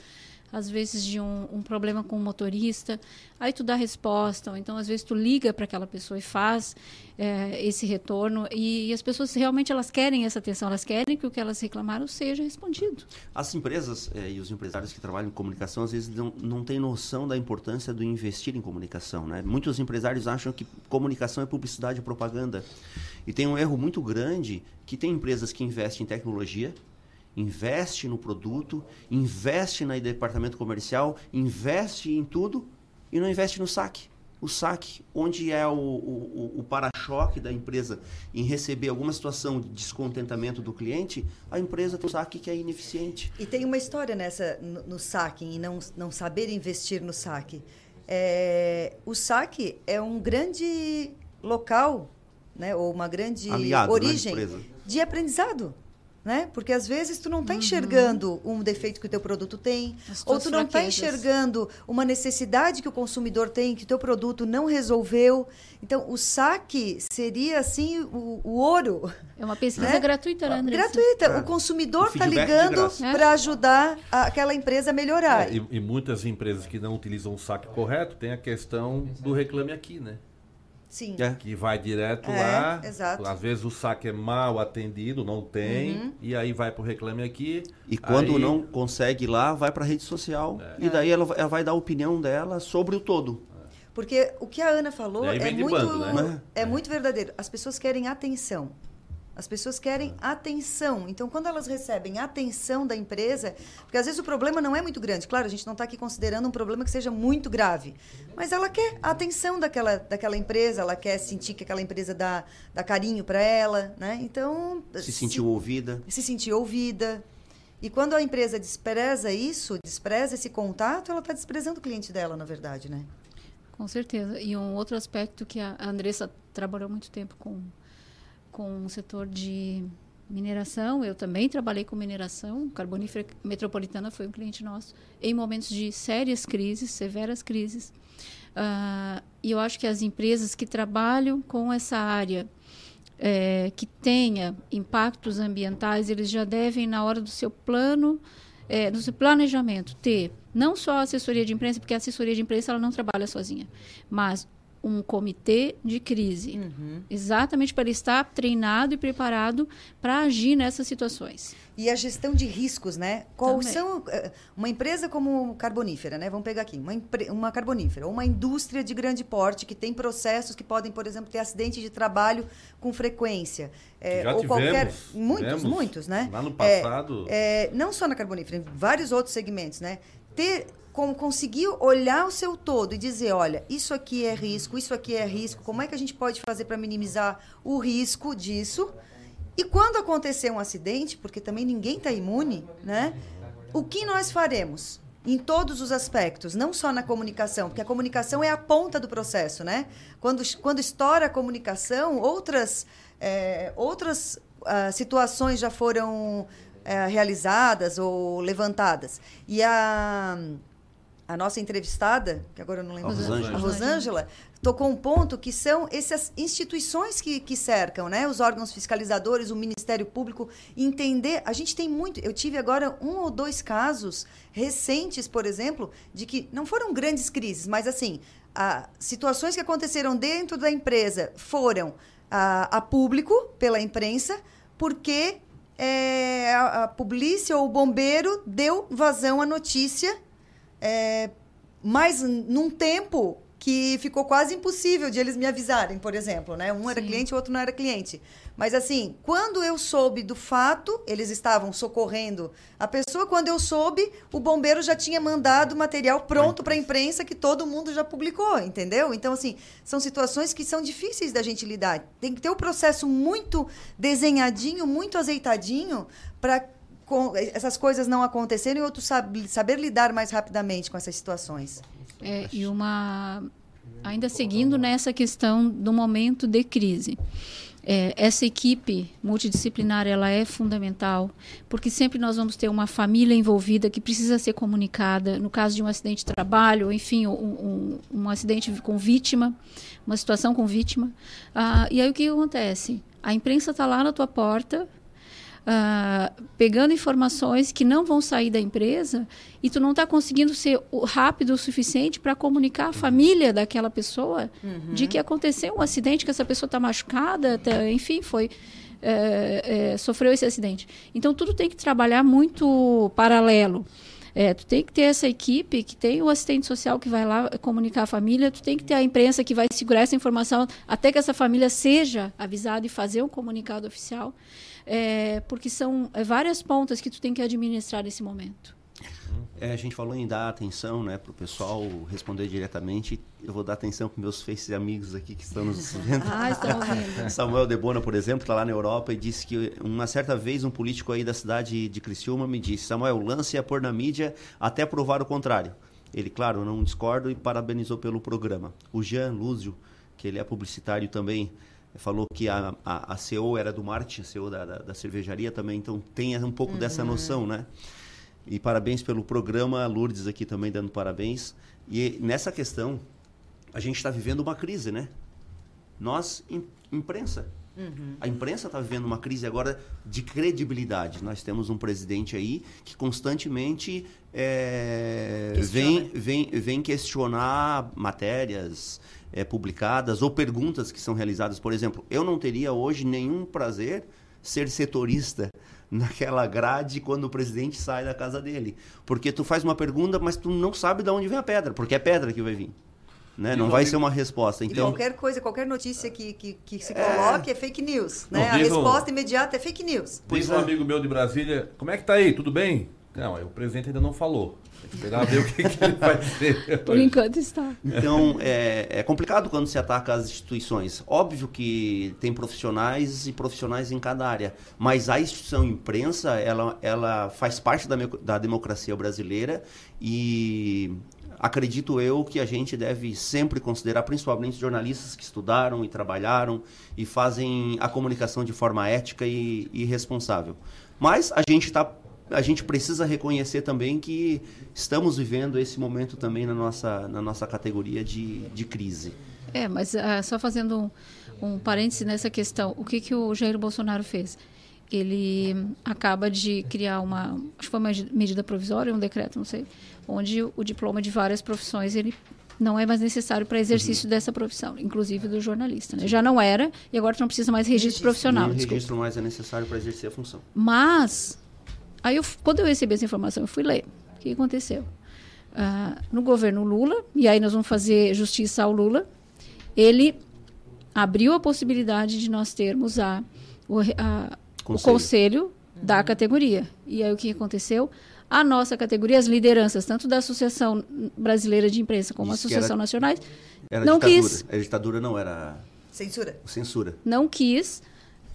às vezes de um, um, problema com o motorista, aí tu dá resposta, ou então às vezes tu liga para aquela pessoa e faz é, esse retorno, e, e, as pessoas realmente elas querem essa atenção, elas querem que o que elas reclamaram seja respondido. As empresas é, e os empresários que trabalham em comunicação às vezes não, não têm noção da importância do investir em comunicação. Né? Muitos empresários acham que comunicação é publicidade e propaganda, e tem um erro muito grande que tem empresas que investem em tecnologia, investe no produto, investe no departamento comercial, investe em tudo e não investe no saque. O saque, onde é o, o, o para-choque da empresa em receber alguma situação de descontentamento do cliente, a empresa tem um saque que é ineficiente. E tem uma história nessa no, no saque, e não, não saber investir no saque. É, o saque é um grande local, né, ou uma grande Aliado, origem de aprendizado né? Porque às vezes tu não está uhum. enxergando um defeito que o teu produto tem, ou tu não está enxergando uma necessidade que o consumidor tem que o teu produto não resolveu. Então, o saque seria assim o, o ouro. É uma pesquisa né? gratuita, né, Andressa? Gratuita. É. O consumidor está ligando para ajudar a, aquela empresa a melhorar. É, e, e muitas empresas que não utilizam o saque correto têm a questão do reclame aqui, né? Sim. É. Que vai direto É, lá. exato. Às vezes o saque é mal atendido, não tem. Uhum. E aí vai pro Reclame Aqui. E quando aí- não consegue ir lá, vai para a rede social. E daí ela, ela vai dar a opinião dela sobre o todo. Porque o que a Ana falou é muito, bando, né? é muito verdadeiro. As pessoas querem atenção. As pessoas querem atenção. Então, quando elas recebem atenção da empresa, porque às vezes o problema não é muito grande. Claro, a gente não está aqui considerando um problema que seja muito grave. Mas ela quer a atenção daquela, daquela empresa, ela quer sentir que aquela empresa dá, dá carinho para ela. Né? Então, Se sentiu ouvida. se sentir ouvida. E quando a empresa despreza isso, despreza esse contato, ela está desprezando o cliente dela, na verdade, né? Com certeza. E um outro aspecto que a a Andressa trabalhou muito tempo com, com o setor de mineração, eu também trabalhei com mineração, Carbonífera Metropolitana foi um cliente nosso, em momentos de sérias crises, severas crises. Ah, e eu acho que as empresas que trabalham com essa área, eh, que tenha impactos ambientais, eles já devem, na hora do seu plano, eh, no seu planejamento, ter não só a assessoria de imprensa, porque a assessoria de imprensa ela não trabalha sozinha, mas um comitê de crise, exatamente para ele estar treinado e preparado para agir nessas situações. E a gestão de riscos, né? Qual Também. são eh, uma empresa como carbonífera, né? Vamos pegar aqui, uma, uma carbonífera, ou uma indústria de grande porte que tem processos que podem, por exemplo, ter acidente de trabalho com frequência. eh, já ou tivemos, qualquer. Muitos, tivemos. muitos, né? Lá no É, passado- é, não só na carbonífera, em vários outros segmentos, né? Ter como conseguir olhar o seu todo e dizer, olha, isso aqui é risco, isso aqui é risco, como é que a gente pode fazer para minimizar o risco disso? E quando acontecer um acidente, porque também ninguém está imune, né? O que nós faremos? Em todos os aspectos, não só na comunicação, porque a comunicação é a ponta do processo, né? Quando, quando estoura a comunicação, outras, eh, outras ah, situações já foram eh, realizadas ou levantadas. E a, a nossa entrevistada, que agora eu não lembro, A Rosângela. a Rosângela, tocou um ponto que são essas instituições que, que cercam, né? Os órgãos fiscalizadores, o Ministério Público, entender. A gente tem muito. Eu tive agora um ou dois casos recentes, por exemplo, de que não foram grandes crises, mas assim, a, situações que aconteceram dentro da empresa foram a, a público pela imprensa, porque é, a, a polícia ou o bombeiro deu vazão à notícia é, mas num tempo que ficou quase impossível de eles me avisarem, por exemplo, né? Um era Sim. cliente, o outro não era cliente. Mas assim, quando eu soube do fato, eles estavam socorrendo a pessoa. Quando eu soube, o bombeiro já tinha mandado material pronto para a imprensa que todo mundo já publicou, entendeu? Então assim, são situações que são difíceis da gente lidar. Tem que ter o processo muito desenhadinho, muito azeitadinho para essas coisas não acontecerem e outros sab- saber lidar mais rapidamente com essas situações. É, e uma ainda seguindo nessa questão do momento de crise. É, essa equipe multidisciplinar ela é fundamental porque sempre nós vamos ter uma família envolvida que precisa ser comunicada no caso de um acidente de trabalho, enfim, um, um, um acidente com vítima, uma situação com vítima. Ah, e aí o que acontece? A imprensa está lá na tua porta ah, pegando informações que não vão sair da empresa e tu não está conseguindo ser rápido o suficiente para comunicar à família daquela pessoa de que aconteceu um acidente, que essa pessoa está machucada, tá- enfim, foi é, é, sofreu esse acidente. Então tudo tem que trabalhar muito paralelo. É, tu tem que ter essa equipe que tem o assistente social que vai lá comunicar a família, tu tem que ter a imprensa que vai segurar essa informação até que essa família seja avisada e fazer um comunicado oficial, é, porque são é, várias pontas que tu tem que administrar nesse momento. É, a gente falou em dar atenção, né, para o pessoal responder diretamente. Eu vou dar atenção para meus faces amigos aqui que estão nos [LAUGHS] vendo. Ah, estão ouvindo. Samuel Debona, por exemplo, está lá na Europa e disse que uma certa vez um político aí da cidade de Criciúma me disse: Samuel, lance a pôr na mídia até provar o contrário. Ele, claro, não discordo e parabenizou pelo programa. O Jean Lúzio, que ele é publicitário também, falou que a, a, a CEO era do Marte, a CEO da, da, da cervejaria também, então tem um pouco dessa noção, né? E parabéns pelo programa, Lourdes aqui também dando parabéns. E nessa questão, a gente está vivendo uma crise, né? Nós, im- imprensa, Uhum. A imprensa está vivendo uma crise agora de credibilidade. Nós temos um presidente aí que constantemente é, vem, vem, vem questionar matérias é, publicadas ou perguntas que são realizadas. Por exemplo, eu não teria hoje nenhum prazer ser setorista [LAUGHS] naquela grade quando o presidente sai da casa dele. Porque tu faz uma pergunta, mas tu não sabe de onde vem a pedra, porque é pedra que vai vir. Né? Não vai ser uma resposta. Então, e qualquer coisa, qualquer notícia que, que, que se coloque é, é fake news. Né? a resposta um... imediata é fake news. Diz um é. amigo meu de Brasília, como é que tá aí? Tudo bem? Não, o presidente ainda não falou. Esperar ver o que, que, ele vai dizer. Por enquanto está. Então, é, é, complicado quando se ataca as instituições. Óbvio que tem profissionais e profissionais em cada área, mas a instituição imprensa, ela, ela faz parte da, da democracia brasileira e acredito eu que a gente deve sempre considerar, principalmente jornalistas que estudaram e trabalharam e fazem a comunicação de forma ética e, e responsável. Mas a gente está a gente precisa reconhecer também que estamos vivendo esse momento também na nossa, na nossa categoria de, de crise. É, mas uh, só fazendo um, um parêntese nessa questão, o que, que o Jair Bolsonaro fez? Ele acaba de criar uma, acho que foi uma medida provisória, um decreto, não sei, onde o diploma de várias profissões ele não é mais necessário para exercício uhum. dessa profissão, inclusive do jornalista. Né? Já não era e agora não precisa mais registro, registro profissional. Nem registro mais é necessário para exercer a função. Mas Aí, eu, quando eu recebi essa informação, eu fui ler. O que aconteceu? Ah, no governo Lula, e aí nós vamos fazer justiça ao Lula, ele abriu a possibilidade de nós termos a, o, a, conselho. o conselho uhum. da categoria. E aí o que aconteceu? A nossa categoria, as lideranças, tanto da Associação Brasileira de Imprensa como a Associação era, Nacionais, era não ditadura. quis. A ditadura não era. Censura. Censura. Não quis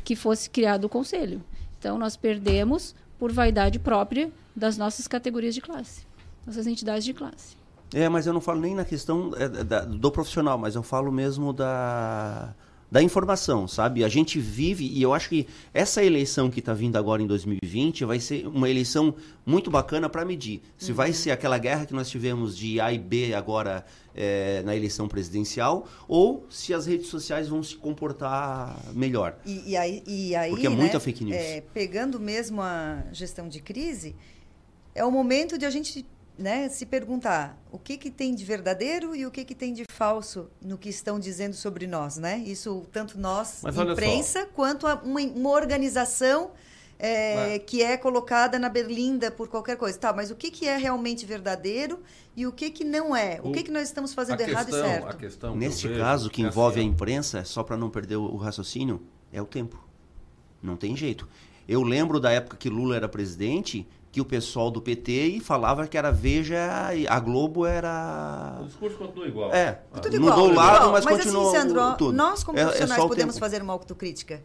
que fosse criado o conselho. Então nós perdemos por vaidade própria das nossas categorias de classe, nossas entidades de classe. É, mas eu não falo nem na questão é, da, do profissional, mas eu falo mesmo da, da informação, sabe? A gente vive, e eu acho que essa eleição que está vindo agora em 2020 vai ser uma eleição muito bacana para medir. Se uhum. vai ser aquela guerra que nós tivemos de A e B agora é, na eleição presidencial, ou se as redes sociais vão se comportar melhor. E, e aí, e aí, Porque é muita né, fake news. É, pegando mesmo a gestão de crise, é o momento de a gente né, se perguntar o que, que tem de verdadeiro e o que, que tem de falso no que estão dizendo sobre nós, né? Isso tanto nós, Mas imprensa, quanto uma, uma organização é, que é colocada na berlinda por qualquer coisa. Tá, mas o que, que é realmente verdadeiro e o que, que não é? O, o que, que nós estamos fazendo errado questão, e certo? A questão Neste que caso, que é envolve assim, a imprensa, só para não perder o, o raciocínio, é o tempo. Não tem jeito. Eu lembro da época que Lula era presidente, que o pessoal do PT falava que era Veja, a Globo era. O discurso continua igual. É, tudo igual, mudou o lado, mas, mas continuou. Assim, Sandro, tudo. nós como é, é profissionais é podemos fazer uma autocrítica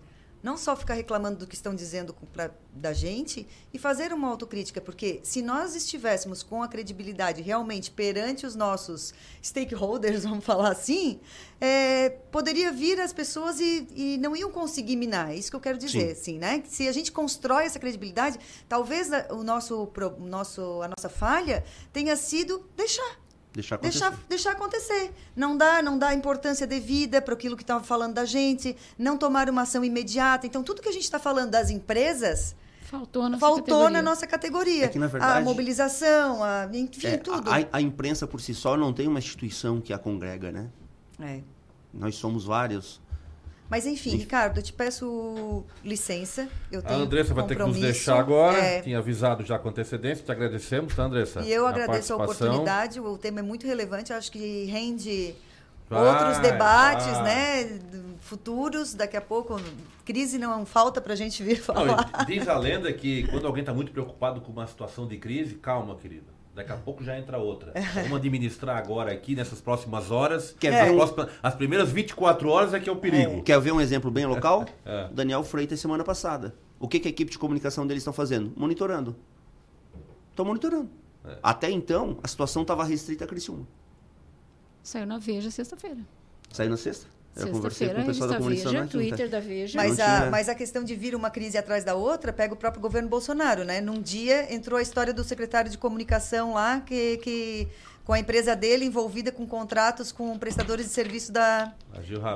não só ficar reclamando do que estão dizendo pra, da gente e fazer uma autocrítica, porque se nós estivéssemos com a credibilidade realmente perante os nossos stakeholders, [LAUGHS] vamos falar assim, é, poderia vir as pessoas e, e, não iam conseguir minar. É isso que eu quero dizer, assim, né? Se a gente constrói essa credibilidade, talvez o nosso, o nosso, a nossa falha tenha sido deixar Deixar acontecer. Deixar, deixar acontecer. Não dá, não dá importância devida para aquilo que estava falando da gente, não tomar uma ação imediata. Então, tudo que a gente está falando das empresas. Faltou, na, faltou na nossa categoria. É que, na verdade, a mobilização, a, enfim, é, tudo. A, a, imprensa por si só não tem uma instituição que a congrega, né? É. Nós somos vários. Mas enfim, Ricardo, eu te peço licença. Eu tenho a Andressa vai ter que nos deixar agora. É... Tinha avisado já com antecedência. Te agradecemos, tá, Andressa? E eu agradeço a, a oportunidade. O tema é muito relevante. Acho que rende vai, outros debates, vai. né? Futuros. Daqui a pouco, crise não falta para a gente vir falar. Não, diz a lenda que quando alguém está muito preocupado com uma situação de crise, calma, querida Daqui a pouco já entra outra. Vamos administrar agora aqui, nessas próximas horas. Quer ver? As, próximas, as primeiras 24 horas é que é o perigo. É. Quer ver um exemplo bem local? [LAUGHS] É. Daniel Freitas, semana passada. O que, que a equipe de comunicação deles estão fazendo? Monitorando. Estão monitorando. É. Até então, a situação estava restrita a Criciúma. Saiu na Veja sexta-feira. Saiu na sexta? Eu conversei com o pessoal da comunicação Veja, Twitter da Veja. Mas a, mas a questão de vir uma crise atrás da outra pega o próprio governo Bolsonaro, né? Num dia entrou a história do secretário de comunicação lá que, que com a empresa dele envolvida com contratos com prestadores de serviço da,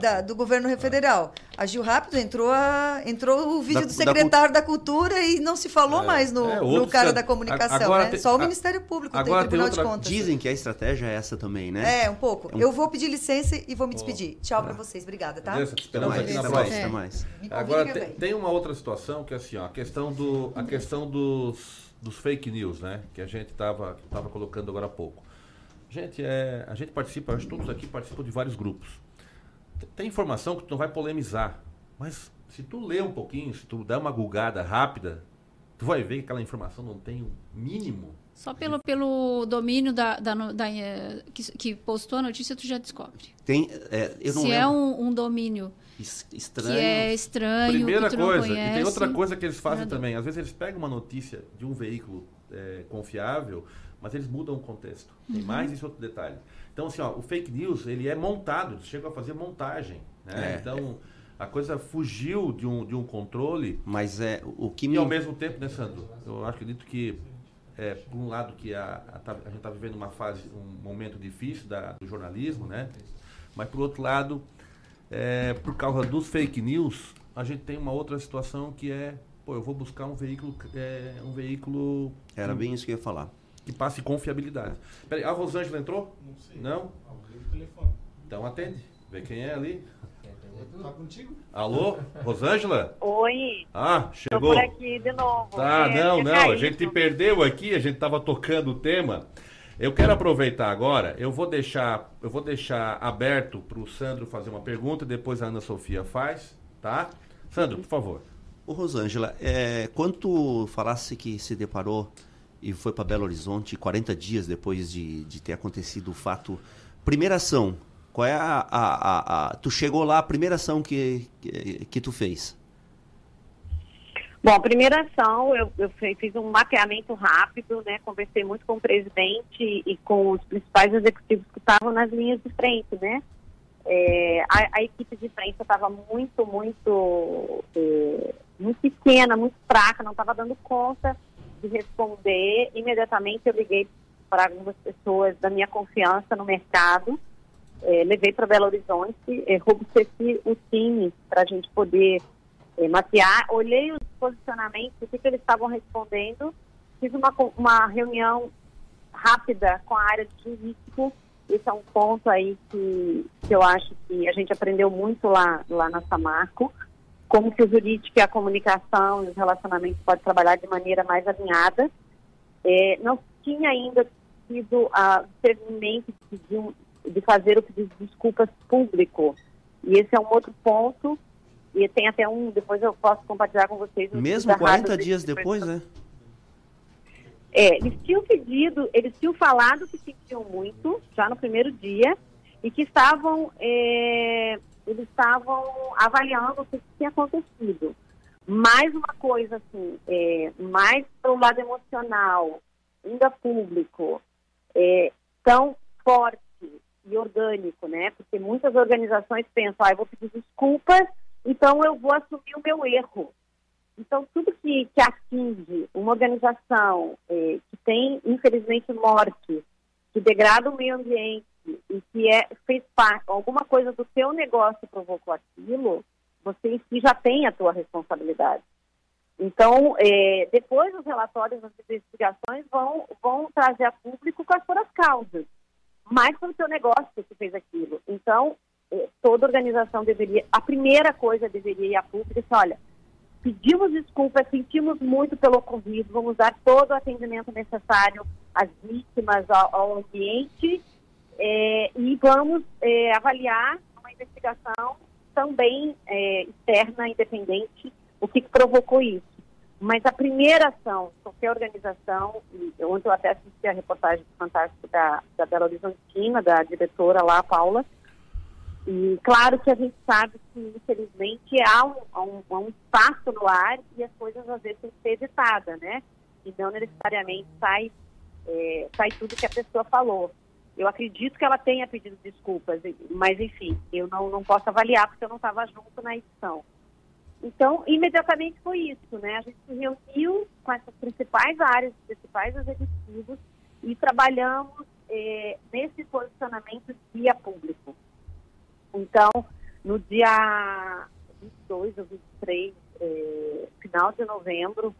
da- do governo federal. Agiu rápido, entrou, a, entrou o vídeo Da- do da secretário da, Cultura e não se falou mais no, é, no cara da comunicação, agora né? tem- Só o Ministério Público tem agora tem Tribunal outra- de Contas. Dizem que a estratégia é essa também, né? É, um pouco. É um- Eu vou pedir licença e vou me despedir. Tchau pra vocês. Obrigada, tá? Beleza, te esperamos Até aqui na mais, próxima. mais. Convida Agora tem, tem uma outra situação que é assim, ó, a questão do a questão dos, dos fake news, né, que a gente tava tava colocando agora há pouco. Gente, é, a gente participa, acho que todos aqui participam de vários grupos. Tem- Tem informação que tu não vai polemizar, mas se tu ler um pouquinho, se tu der uma gulgada rápida, tu vai ver que aquela informação não tem o mínimo. Só pelo, pelo domínio da, da, da, eh, que, que postou a notícia, tu já descobre. Tem, é, eu não Se lembro. é um, um domínio Es- que estranho. é estranho, Primeira que tu não coisa, conhece, e tem outra coisa que eles fazem nada. também. Às vezes eles pegam uma notícia de um veículo é, confiável, mas eles mudam o contexto. Tem Uhum. mais esse outro detalhe. Então, assim, ó, o fake news, ele é montado, eles chegam a fazer montagem. Né? É. então, a coisa fugiu de um, de um controle. Mas é o que E me ao mesmo tempo, né, Sandro? Eu acredito que, é, por um lado, que a, a, tá- a gente está vivendo uma fase, um momento difícil da, do jornalismo, né? Mas, por outro lado, é, por causa dos fake news, a gente tem uma outra situação que é, pô, eu vou buscar um veículo, é, um veículo Era bem isso que eu ia falar. Que passe confiabilidade. Peraí, a Rosângela entrou? Não sei. Não? Telefone. Então atende. Vê quem é ali. Tá contigo? Alô? Rosângela? Oi, Ah, tô chegou. por aqui de novo. Tá, É, não, não, a gente te perdeu aqui, a gente tava tocando o tema. Eu quero aproveitar agora, eu vou deixar, eu vou deixar aberto para o Sandro fazer uma pergunta, depois a Ana Sofia faz, tá? Sandro, por favor. Ô Rosângela, é, quando tu falasse que se deparou e foi para Belo Horizonte 40 dias depois de, de ter acontecido o fato, primeira ação, qual é a, a, a- a- Tu chegou lá, a primeira ação que, que, que tu fez? Bom, primeira ação, eu, eu fiz um mapeamento rápido, né? Conversei muito com o presidente e com os principais executivos que estavam nas linhas de frente, né? É, a, a equipe de imprensa estava muito, muito, é, muito pequena, muito fraca, não estava dando conta de responder. Imediatamente eu liguei para algumas pessoas da minha confiança no mercado, é, levei para Belo Horizonte, é, robusteci o time para a gente poder é, mapear, olhei os posicionamentos, o que, que eles estavam respondendo, fiz uma, uma reunião rápida com a área de jurídico, esse é um ponto aí que, que eu acho que a gente aprendeu muito lá, lá na Samarco, como que o jurídico e a comunicação e os relacionamentos podem trabalhar de maneira mais alinhada. É, não tinha ainda sido a discernimento de, de fazer o pedido de desculpas público. E esse é um outro ponto, e tem até um, depois eu posso compartilhar com vocês. Mesmo da 40 Rádio dias depois, né? é, eles tinham pedido, eles tinham falado que sentiam muito já no primeiro dia e que estavam, é, eles estavam avaliando o que tinha acontecido. Mais uma coisa assim, é, mais para o lado emocional, ainda público, é, tão forte e orgânico, né? Porque muitas organizações pensam, ah, eu vou pedir desculpas, então eu vou assumir o meu erro. Então, tudo que, que atinge uma organização eh, que tem, infelizmente, morte, que degrada o meio ambiente e que é, fez parte, alguma coisa do seu negócio provocou aquilo, você em si já tem a tua responsabilidade. Então, eh, depois os relatórios das investigações vão, vão trazer a público quais foram as causas, mas foi o seu negócio que fez aquilo. Então, eh, toda organização deveria, a primeira coisa deveria ir a público e dizer, olha, pedimos desculpas, sentimos muito pelo ocorrido, vamos dar todo o atendimento necessário às vítimas, ao, ao ambiente, eh, e vamos eh, avaliar uma investigação também eh, externa, independente, o que, que provocou isso. Mas a primeira ação, qualquer organização, ontem eu até assisti a reportagem fantástica da, da Belo Horizontina, da diretora lá, Paula, e claro que a gente sabe que, infelizmente, há um, há um, há um espaço no ar e as coisas às vezes têm que ser evitadas, né? E não necessariamente sai, é, sai tudo que a pessoa falou. Eu acredito que ela tenha pedido desculpas, mas enfim, eu não, não posso avaliar porque eu não estava junto na edição. Então, imediatamente foi isso, né? A gente se reuniu com essas principais áreas, principais executivos e trabalhamos é, nesse posicionamento via público. Então, no dia 22 ou 23, é, final de novembro,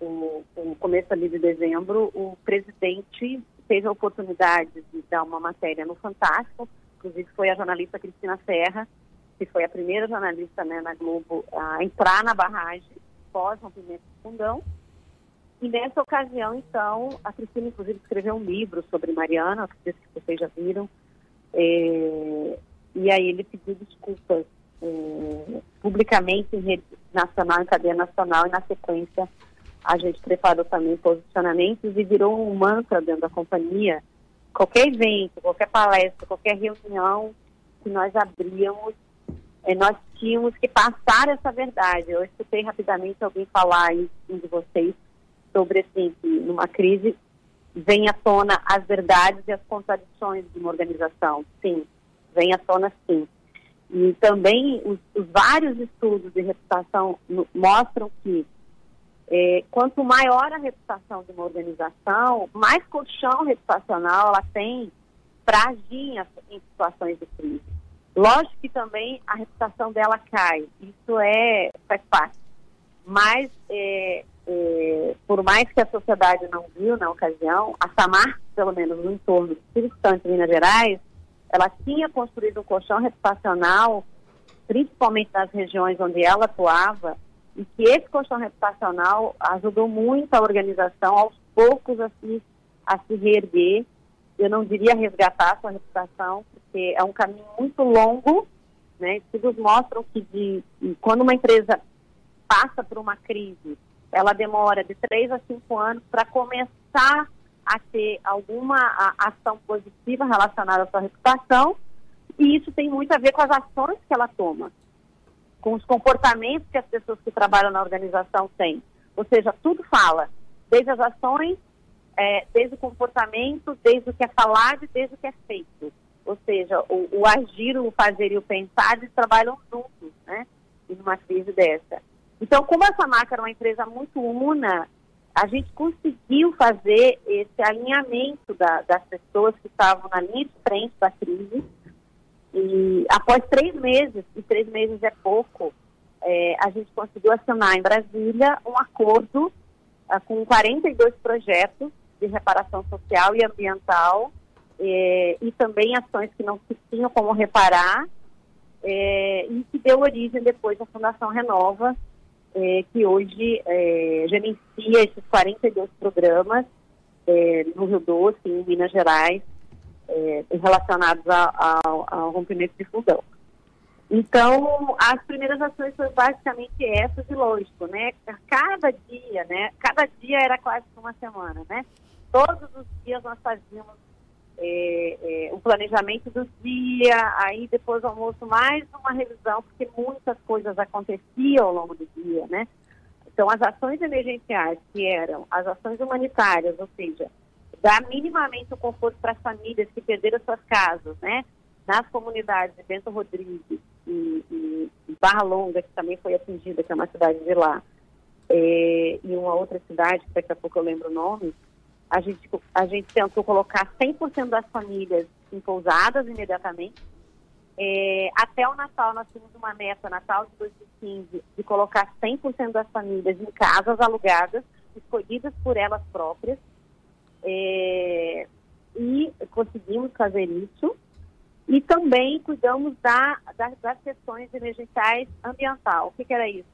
o, o começo ali de dezembro, o presidente teve a oportunidade de dar uma matéria no Fantástico, inclusive foi a jornalista Cristina Serra, que foi a primeira jornalista né, na Globo a entrar na barragem pós-rompimento do fundão. E nessa ocasião, então, a Cristina, inclusive, escreveu um livro sobre Mariana, que vocês já viram, é, e aí ele pediu desculpas é, publicamente em rede nacional, em cadeia nacional, e na sequência a gente preparou também posicionamentos e virou um mantra dentro da companhia. Qualquer evento, qualquer palestra, qualquer reunião que nós abríamos, é, nós tínhamos que passar essa verdade. Eu escutei rapidamente alguém falar aí, um de vocês, sobre assim, que numa crise vem à tona as verdades e as contradições de uma organização. Sim, vem à tona sim. E também os, os vários estudos de reputação no, mostram que é, quanto maior a reputação de uma organização, mais colchão reputacional ela tem para agir em, situações de crise. Lógico que também a reputação dela cai, isso é faz parte. Mas, é, é, por mais que a sociedade não viu na ocasião, a Samar, pelo menos no entorno do Espírito Santo, Minas Gerais, ela tinha construído um colchão reputacional, principalmente nas regiões onde ela atuava, e que esse colchão reputacional ajudou muito a organização aos poucos a se, a se reerguer. Eu não diria resgatar a sua reputação, porque é um caminho muito longo, né? Estudos mostram que de, quando uma empresa passa por uma crise, ela demora de três a cinco anos para começar a ter alguma ação positiva relacionada à sua reputação, e isso tem muito a ver com as ações que ela toma com os comportamentos que as pessoas que trabalham na organização têm. Ou seja, tudo fala, desde as ações, é, desde o comportamento, desde o que é falado e desde o que é feito. Ou seja, o, o agir, o fazer e o pensar, eles trabalham juntos, né? E numa crise dessa. Então, como essa marca era uma empresa muito una, a gente conseguiu fazer esse alinhamento da, das pessoas que estavam na linha de frente da crise e após três meses, e três meses é pouco, é, a gente conseguiu assinar em Brasília um acordo uh, com 42 projetos de reparação social e ambiental é, e também ações que não se tinham como reparar é, e que deu origem depois à Fundação Renova, é, que hoje é, gerencia esses 42 programas é, no Rio Doce, em Minas Gerais, é, relacionados a, a, ao rompimento de fundão. Então, as primeiras ações foram basicamente essas e lógico, né? Cada dia, né? Cada dia era quase uma semana, né? Todos os dias nós fazíamos é, é, o planejamento do dia, aí depois do almoço mais uma revisão, porque muitas coisas aconteciam ao longo do dia, né? Então, as ações emergenciais, que eram as ações humanitárias, ou seja, dar minimamente o conforto para as famílias que perderam suas casas, né? Nas comunidades de Bento Rodrigues e, e, Barra Longa, que também foi atingida, que é uma cidade de lá, é, e uma outra cidade, que daqui a pouco eu lembro o nome, a gente, a gente tentou colocar 100% das famílias em pousadas imediatamente. É, até o Natal, nós tínhamos uma meta, Natal de 2015, de colocar 100% das famílias em casas alugadas, escolhidas por elas próprias, é, e conseguimos fazer isso. E também cuidamos da, da, das questões emergenciais ambiental. O que, que era isso?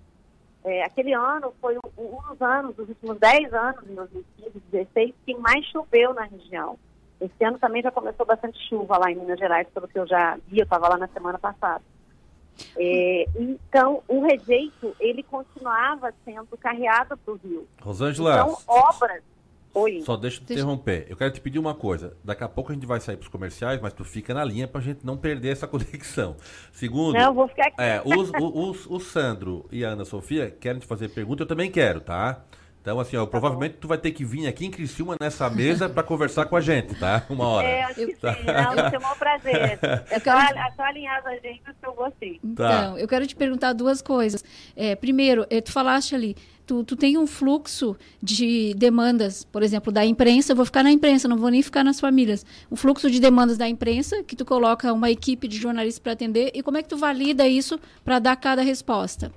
É, aquele ano foi um, dos anos, dos últimos 10 anos, em 2015, 2016, que mais choveu na região. Esse ano também já começou bastante chuva lá em Minas Gerais, pelo que eu já vi, eu estava lá na semana passada. É, então, o rejeito, ele continuava sendo carreado para o rio. Rosângela. Então, obras Oi. Só deixa eu te interromper. Eu quero te pedir uma coisa. Daqui a pouco a gente vai sair para os comerciais, mas tu fica na linha para a gente não perder essa [LAUGHS] conexão. Segundo. Não, vou ficar aqui. É, os, os, o Sandro e a Ana Sofia querem te fazer pergunta, eu também quero, tá? Então, assim, ó, provavelmente tu vai ter que vir aqui em Criciúma nessa mesa para conversar com a gente, tá? Uma hora. É, acho que sim. Não, vai ser um maior prazer. É só, é só alinhar as agendas que eu gostei. Tá. Então, eu quero te perguntar duas coisas. É, primeiro, eh, tu falaste ali, tu, tu tem um fluxo de demandas, por exemplo, da imprensa, eu vou ficar na imprensa, não vou nem ficar nas famílias. Um fluxo de demandas da imprensa, que tu coloca uma equipe de jornalistas para atender, e como é que tu valida isso para dar cada resposta?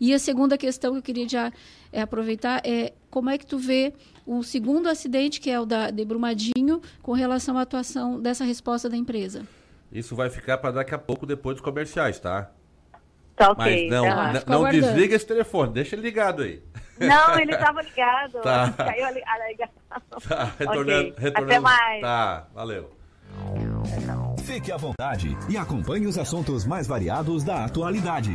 E a segunda questão que eu queria já é, aproveitar é como é que tu vê o segundo acidente, que é o da, de Brumadinho, com relação à atuação dessa resposta da empresa? Isso vai ficar para daqui a pouco, depois dos comerciais, tá? Tá ok. Mas não, tá. n- não desliga esse telefone, deixa ele ligado aí. Não, ele estava ligado. Tá. Caiu a li- a ligação. Tá, retornando, Ok. retornando. Até mais. Tá, valeu. Fique à vontade e acompanhe os assuntos mais variados da atualidade.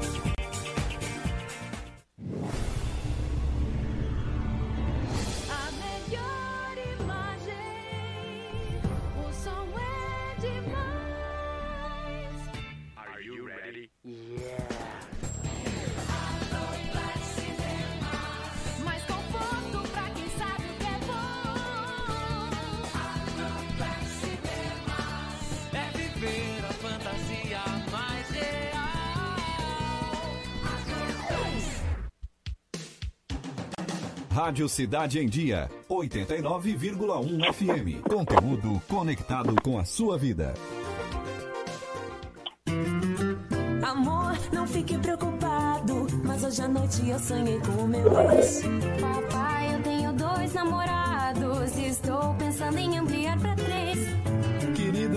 Rádio Cidade em Dia, 89,1 FM. Conteúdo conectado com a sua vida. Amor, não fique preocupado, mas hoje à noite eu sonhei com o meu ex. Papai, eu tenho dois namorados estou pensando em ampliar pra três.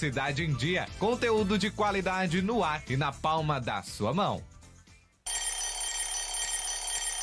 Cidade em Dia, conteúdo de qualidade no ar e na palma da sua mão.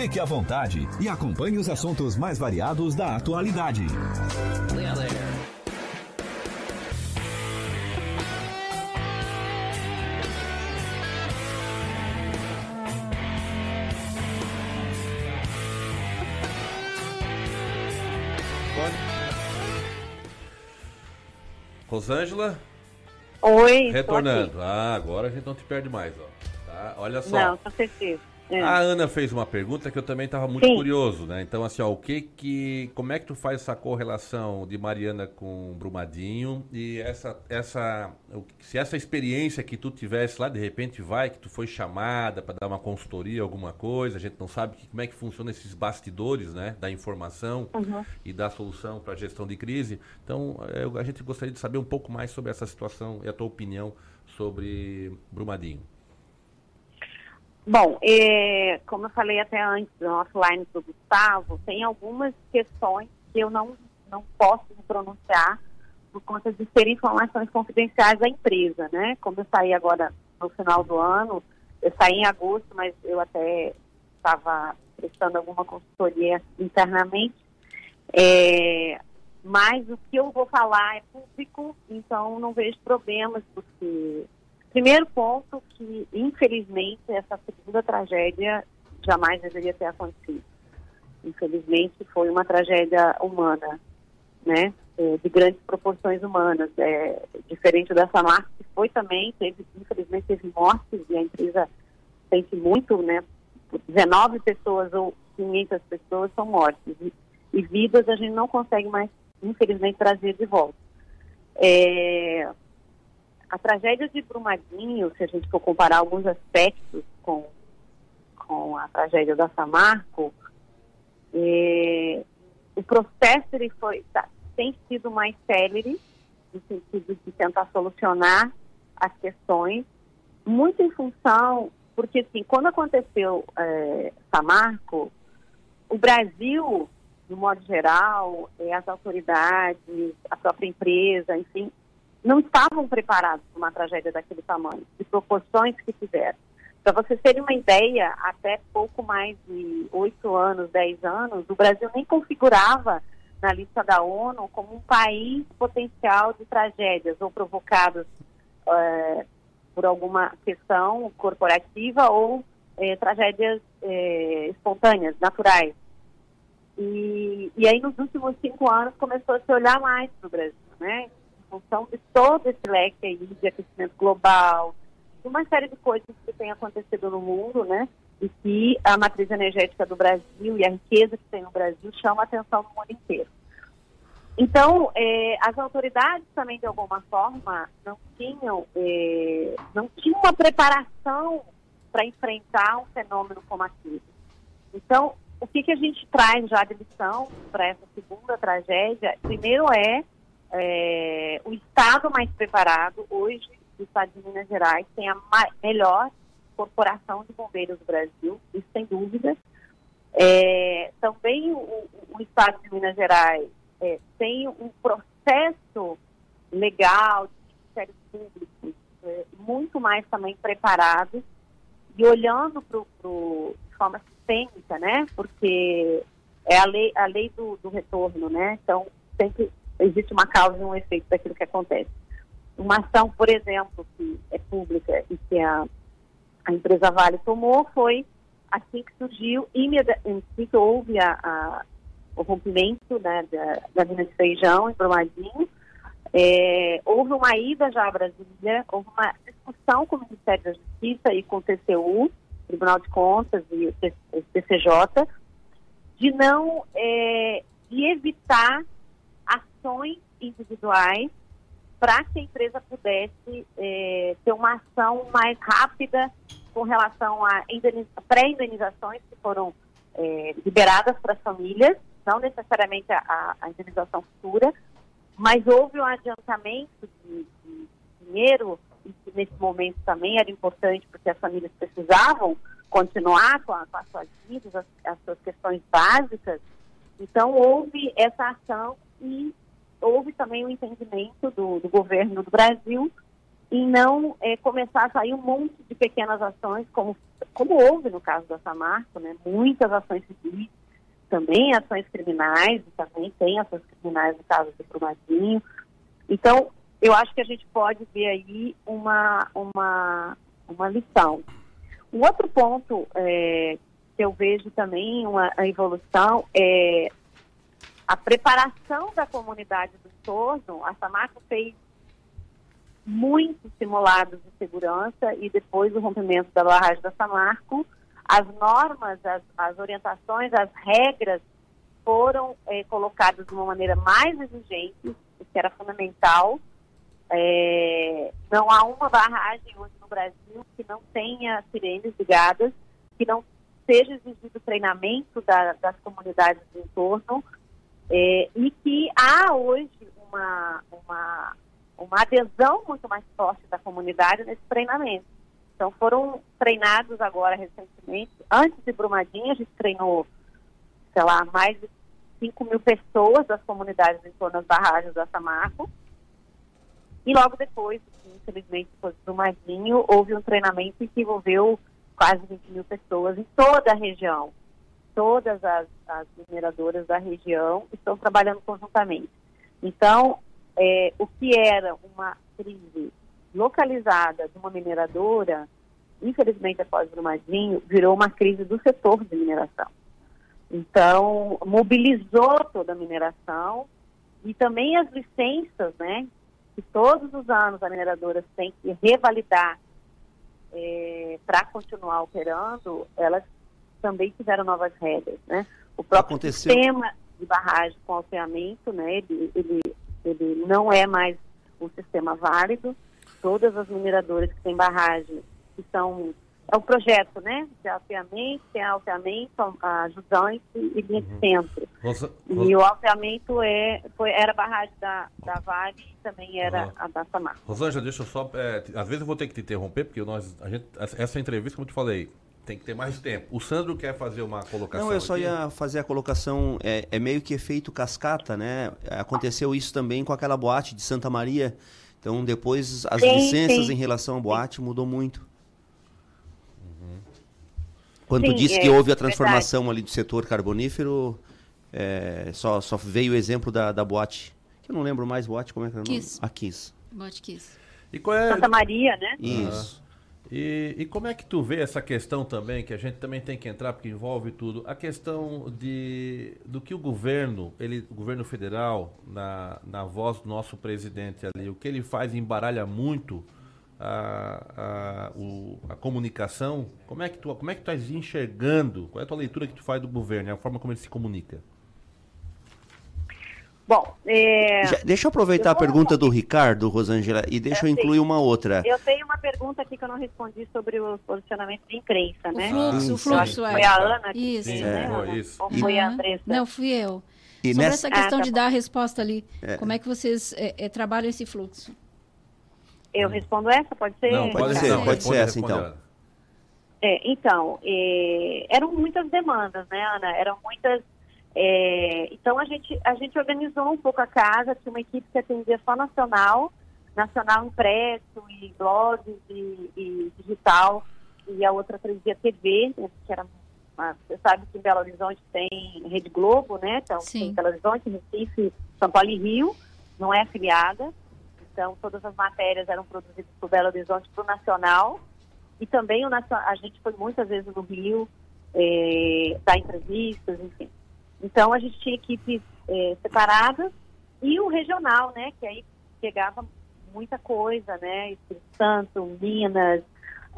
Fique à vontade e acompanhe os assuntos mais variados da atualidade. Rosângela? Oi, tô Retornando. Ah, agora a gente não te perde mais, ó. Tá? Olha só. Não, com certeza. É. A Ana fez uma pergunta que eu também estava muito Sim. curioso, né? Então, assim, ó, o que que, como é que tu faz essa correlação de Mariana com Brumadinho e essa, essa, se essa experiência que tu tivesse lá de repente vai, que tu foi chamada para dar uma consultoria, alguma coisa, a gente não sabe que- como é que funciona esses bastidores, né, da informação Uhum. e da solução para a gestão de crise. Então, eh, eu- a gente gostaria de saber um pouco mais sobre essa situação e a tua opinião sobre Brumadinho. Bom, é, como eu falei até antes no offline do Gustavo, tem algumas questões que eu não, não posso me pronunciar por conta de serem informações confidenciais da empresa, né? Como eu saí agora no final do ano, eu saí em agosto, mas eu até estava prestando alguma consultoria internamente. É, mas o que eu vou falar é público, então não vejo problemas, porque Primeiro ponto que, infelizmente, essa segunda tragédia jamais deveria ter acontecido. Infelizmente, foi uma tragédia humana, né? É, de grandes proporções humanas. É, diferente dessa marca, que foi também, teve, infelizmente, teve mortes e a empresa sente muito, né? 19 pessoas ou 500 pessoas são mortes. E, e vidas a gente não consegue mais, infelizmente, trazer de volta. É, a tragédia de Brumadinho, se a gente for comparar alguns aspectos com, com a tragédia da Samarco, é, o processo ele foi, tá, tem sido mais célere, no sentido de tentar solucionar as questões, muito em função, porque assim, quando aconteceu é, Samarco, o Brasil, de modo geral, é, as autoridades, a própria empresa, enfim, não estavam preparados para uma tragédia daquele tamanho, de proporções que tiveram. Para vocês terem uma ideia, até pouco mais de oito anos, dez anos, o Brasil nem configurava na lista da ONU como um país potencial de tragédias ou provocadas eh, por alguma questão corporativa ou eh, tragédias eh, espontâneas, naturais. E, e aí, nos últimos cinco anos, começou a se olhar mais para o Brasil, né? Função de todo esse leque aí de aquecimento global, de uma série de coisas que tem acontecido no mundo, né? E que a matriz energética do Brasil e a riqueza que tem no Brasil chama a atenção no mundo inteiro. Então, eh, as autoridades também, de alguma forma, não tinham, eh, não tinham uma preparação para enfrentar um fenômeno como aquele. Então, o que, que a gente traz já de lição para essa segunda tragédia? Primeiro é, é, o Estado mais preparado. Hoje, o Estado de Minas Gerais tem a melhor corporação de bombeiros do Brasil, isso sem dúvida. É, também o, o- Estado de Minas Gerais é, tem um processo legal de ministérios públicos é, muito mais também preparado e olhando para de forma sistêmica, né? Porque é a lei, a lei do, do retorno, né? Então, sempre existe uma causa e um efeito daquilo que acontece. Uma ação, por exemplo, que é pública e que a, a empresa Vale tomou foi assim que surgiu, imediatamente assim que houve a, a- o rompimento né, da, da mina de feijão em Brumadinho, é, houve uma ida já a Brasília, houve uma discussão com o Ministério da Justiça e com o TCU, Tribunal de Contas e o TCJ, de não é, de evitar ações individuais para que a empresa pudesse é, ter uma ação mais rápida com relação a indeniz- pré-indenizações que foram é, liberadas para as famílias, não necessariamente a, a indenização futura, mas houve um adiantamento de, de dinheiro, e que nesse momento também era importante porque as famílias precisavam continuar com, a- com as suas vidas, as, as suas questões básicas. Então, houve essa ação e houve também o entendimento do, do governo do Brasil em não eh, começar a sair um monte de pequenas ações, como, como houve no caso da Samarco, né? muitas ações civis, também ações criminais, também tem ações criminais no caso do Brumadinho. Então, eu acho que a gente pode ver aí uma, uma, uma lição. Um outro ponto eh, que eu vejo também uma evolução é a preparação da comunidade do entorno. A Samarco fez muitos simulados de segurança e depois do rompimento da barragem da Samarco, as normas, as, as orientações, as regras foram eh, colocadas de uma maneira mais exigente, o que era fundamental. É, não há uma barragem hoje no Brasil que não tenha sirenes ligadas, que não seja exigido treinamento da, das comunidades do entorno é, e que há hoje uma, uma, uma adesão muito mais forte da comunidade nesse treinamento. Então foram treinados agora recentemente, antes de Brumadinho, a gente treinou, sei lá, mais de 5 mil pessoas das comunidades em torno das barragens da Samarco. E logo depois, infelizmente, depois de Brumadinho, houve um treinamento que envolveu quase 20 mil pessoas em toda a região. Todas as, as mineradoras da região estão trabalhando conjuntamente. Então, é, o que era uma crise localizada de uma mineradora, infelizmente após Brumadinho, virou uma crise do setor de mineração. Então, mobilizou toda a mineração e também as licenças, né? Que todos os anos a mineradora tem que revalidar é, para continuar operando, elas também tiveram novas regras, né? O próprio Aconteceu. sistema de barragem com alteamento, né? Ele, ele, ele não é mais um sistema válido. Todas as mineradoras que têm barragem, que são é o projeto, né? De alteamento, tem alteamento, a ajudante e linha de centro. Rosa- E o alteamento é, foi, era a barragem da, da Vale e também era a da Samar. Rosângela, deixa eu só. é, às vezes eu vou ter que te interromper, porque nós, a gente, essa essa entrevista, como eu te falei, tem que ter mais tempo. O Sandro quer fazer uma colocação. Não, eu só aqui. ia fazer a colocação, é, é meio que efeito cascata, né? Aconteceu isso também com aquela boate de Santa Maria. Então, depois, as Sim, licenças sim. em relação à boate mudou muito. Quando Sim, tu disse é, que houve a verdade. transformação ali do setor carbonífero, é, só, só veio o exemplo da, da boate. Que eu não lembro mais boate, como é que era o nome? Kiss. A Kiss. Bote Kiss. E qual é... Santa Maria, né? Isso. E, e como é que tu vê essa questão também, que a gente também tem que entrar, porque envolve tudo, a questão de do que o governo, ele, o governo federal, na, na voz do nosso presidente ali, o que ele faz embaralha muito a, a, o- a comunicação. Como é que tu como é que tu estás enxergando? Qual é a tua leitura que tu faz do governo, a forma como ele se comunica? Bom, é, Já- deixa eu aproveitar a pergunta do Ricardo, Rosângela, e deixa eu incluir uma outra. eu tenho uma pergunta aqui que eu não respondi sobre o posicionamento de imprensa, né? fluxo, o Eu fluxo, acho que é. Foi a Ana que Isso. fez, né? foi Ana? isso. Ou foi a. Andressa? Não, fui eu. E Sobre nessa- essa questão Ah, tá de dar a resposta ali, É. como é que vocês é, é, trabalham esse fluxo? Eu respondo essa, pode ser? Não, Pode ser, não, pode ser essa, então. ela. É, então, é, eram muitas demandas, né, Ana? Eram muitas. É, então a gente, a gente organizou um pouco a casa, tinha uma equipe que atendia só nacional, nacional impresso e blogs e, e digital, e a outra trazia TV, né, que era uma- você sabe que em Belo Horizonte tem Rede Globo, né? Então tem Belo Horizonte, Recife, São Paulo e Rio, não é afiliada. Então todas as matérias eram produzidas por Belo Horizonte para o Nacional. E também o a gente foi muitas vezes no Rio, eh, dar entrevistas, enfim. Então a gente tinha equipes eh, separadas e o regional, né? Que aí pegava muita coisa, né? Espírito Santo, Minas,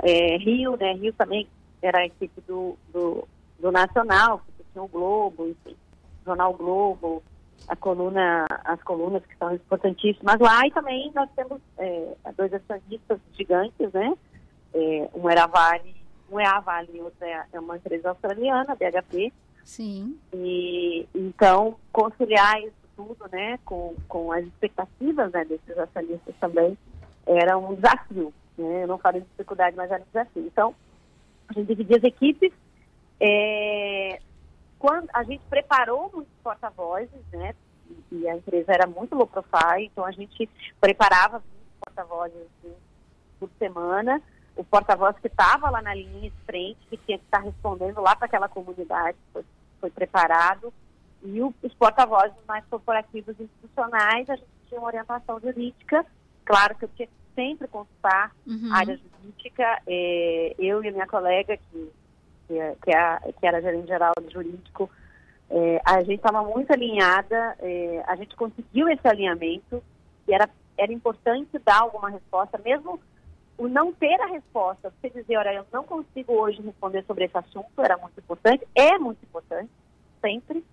eh, Rio, né? Rio também era a equipe do, do, do Nacional, porque tinha o Globo, enfim, Jornal Globo, a coluna, as colunas que são importantíssimas lá, e também nós temos eh, dois acionistas gigantes, né? É, um era a Vale, um é a Vale e outro é, é uma empresa australiana, BHP. Sim. E então conciliar isso tudo, né, com, com as expectativas né, desses acionistas também era um desafio. Né? Eu não falei de dificuldade, mas era um desafio. Então a gente dividia as equipes. é, quando a gente preparou muitos porta-vozes, né? E, e a empresa era muito low profile, então a gente preparava 20 porta-vozes assim, por semana o porta-voz que estava lá na linha de frente, que tinha que estar respondendo lá para aquela comunidade, foi, foi preparado, e o- os porta-vozes mais corporativos e institucionais, a gente tinha uma orientação jurídica, claro que eu tinha que sempre consultar Uhum. a área jurídica, eh, eu e a minha colega, que, que, é- que, é a- que era gerente geral jurídico, eh, a gente estava muito alinhada, eh, a gente conseguiu esse alinhamento, e era era importante dar alguma resposta, mesmo o não ter a resposta, você dizer, olha, eu não consigo hoje responder sobre esse assunto, era muito importante, é muito importante, sempre.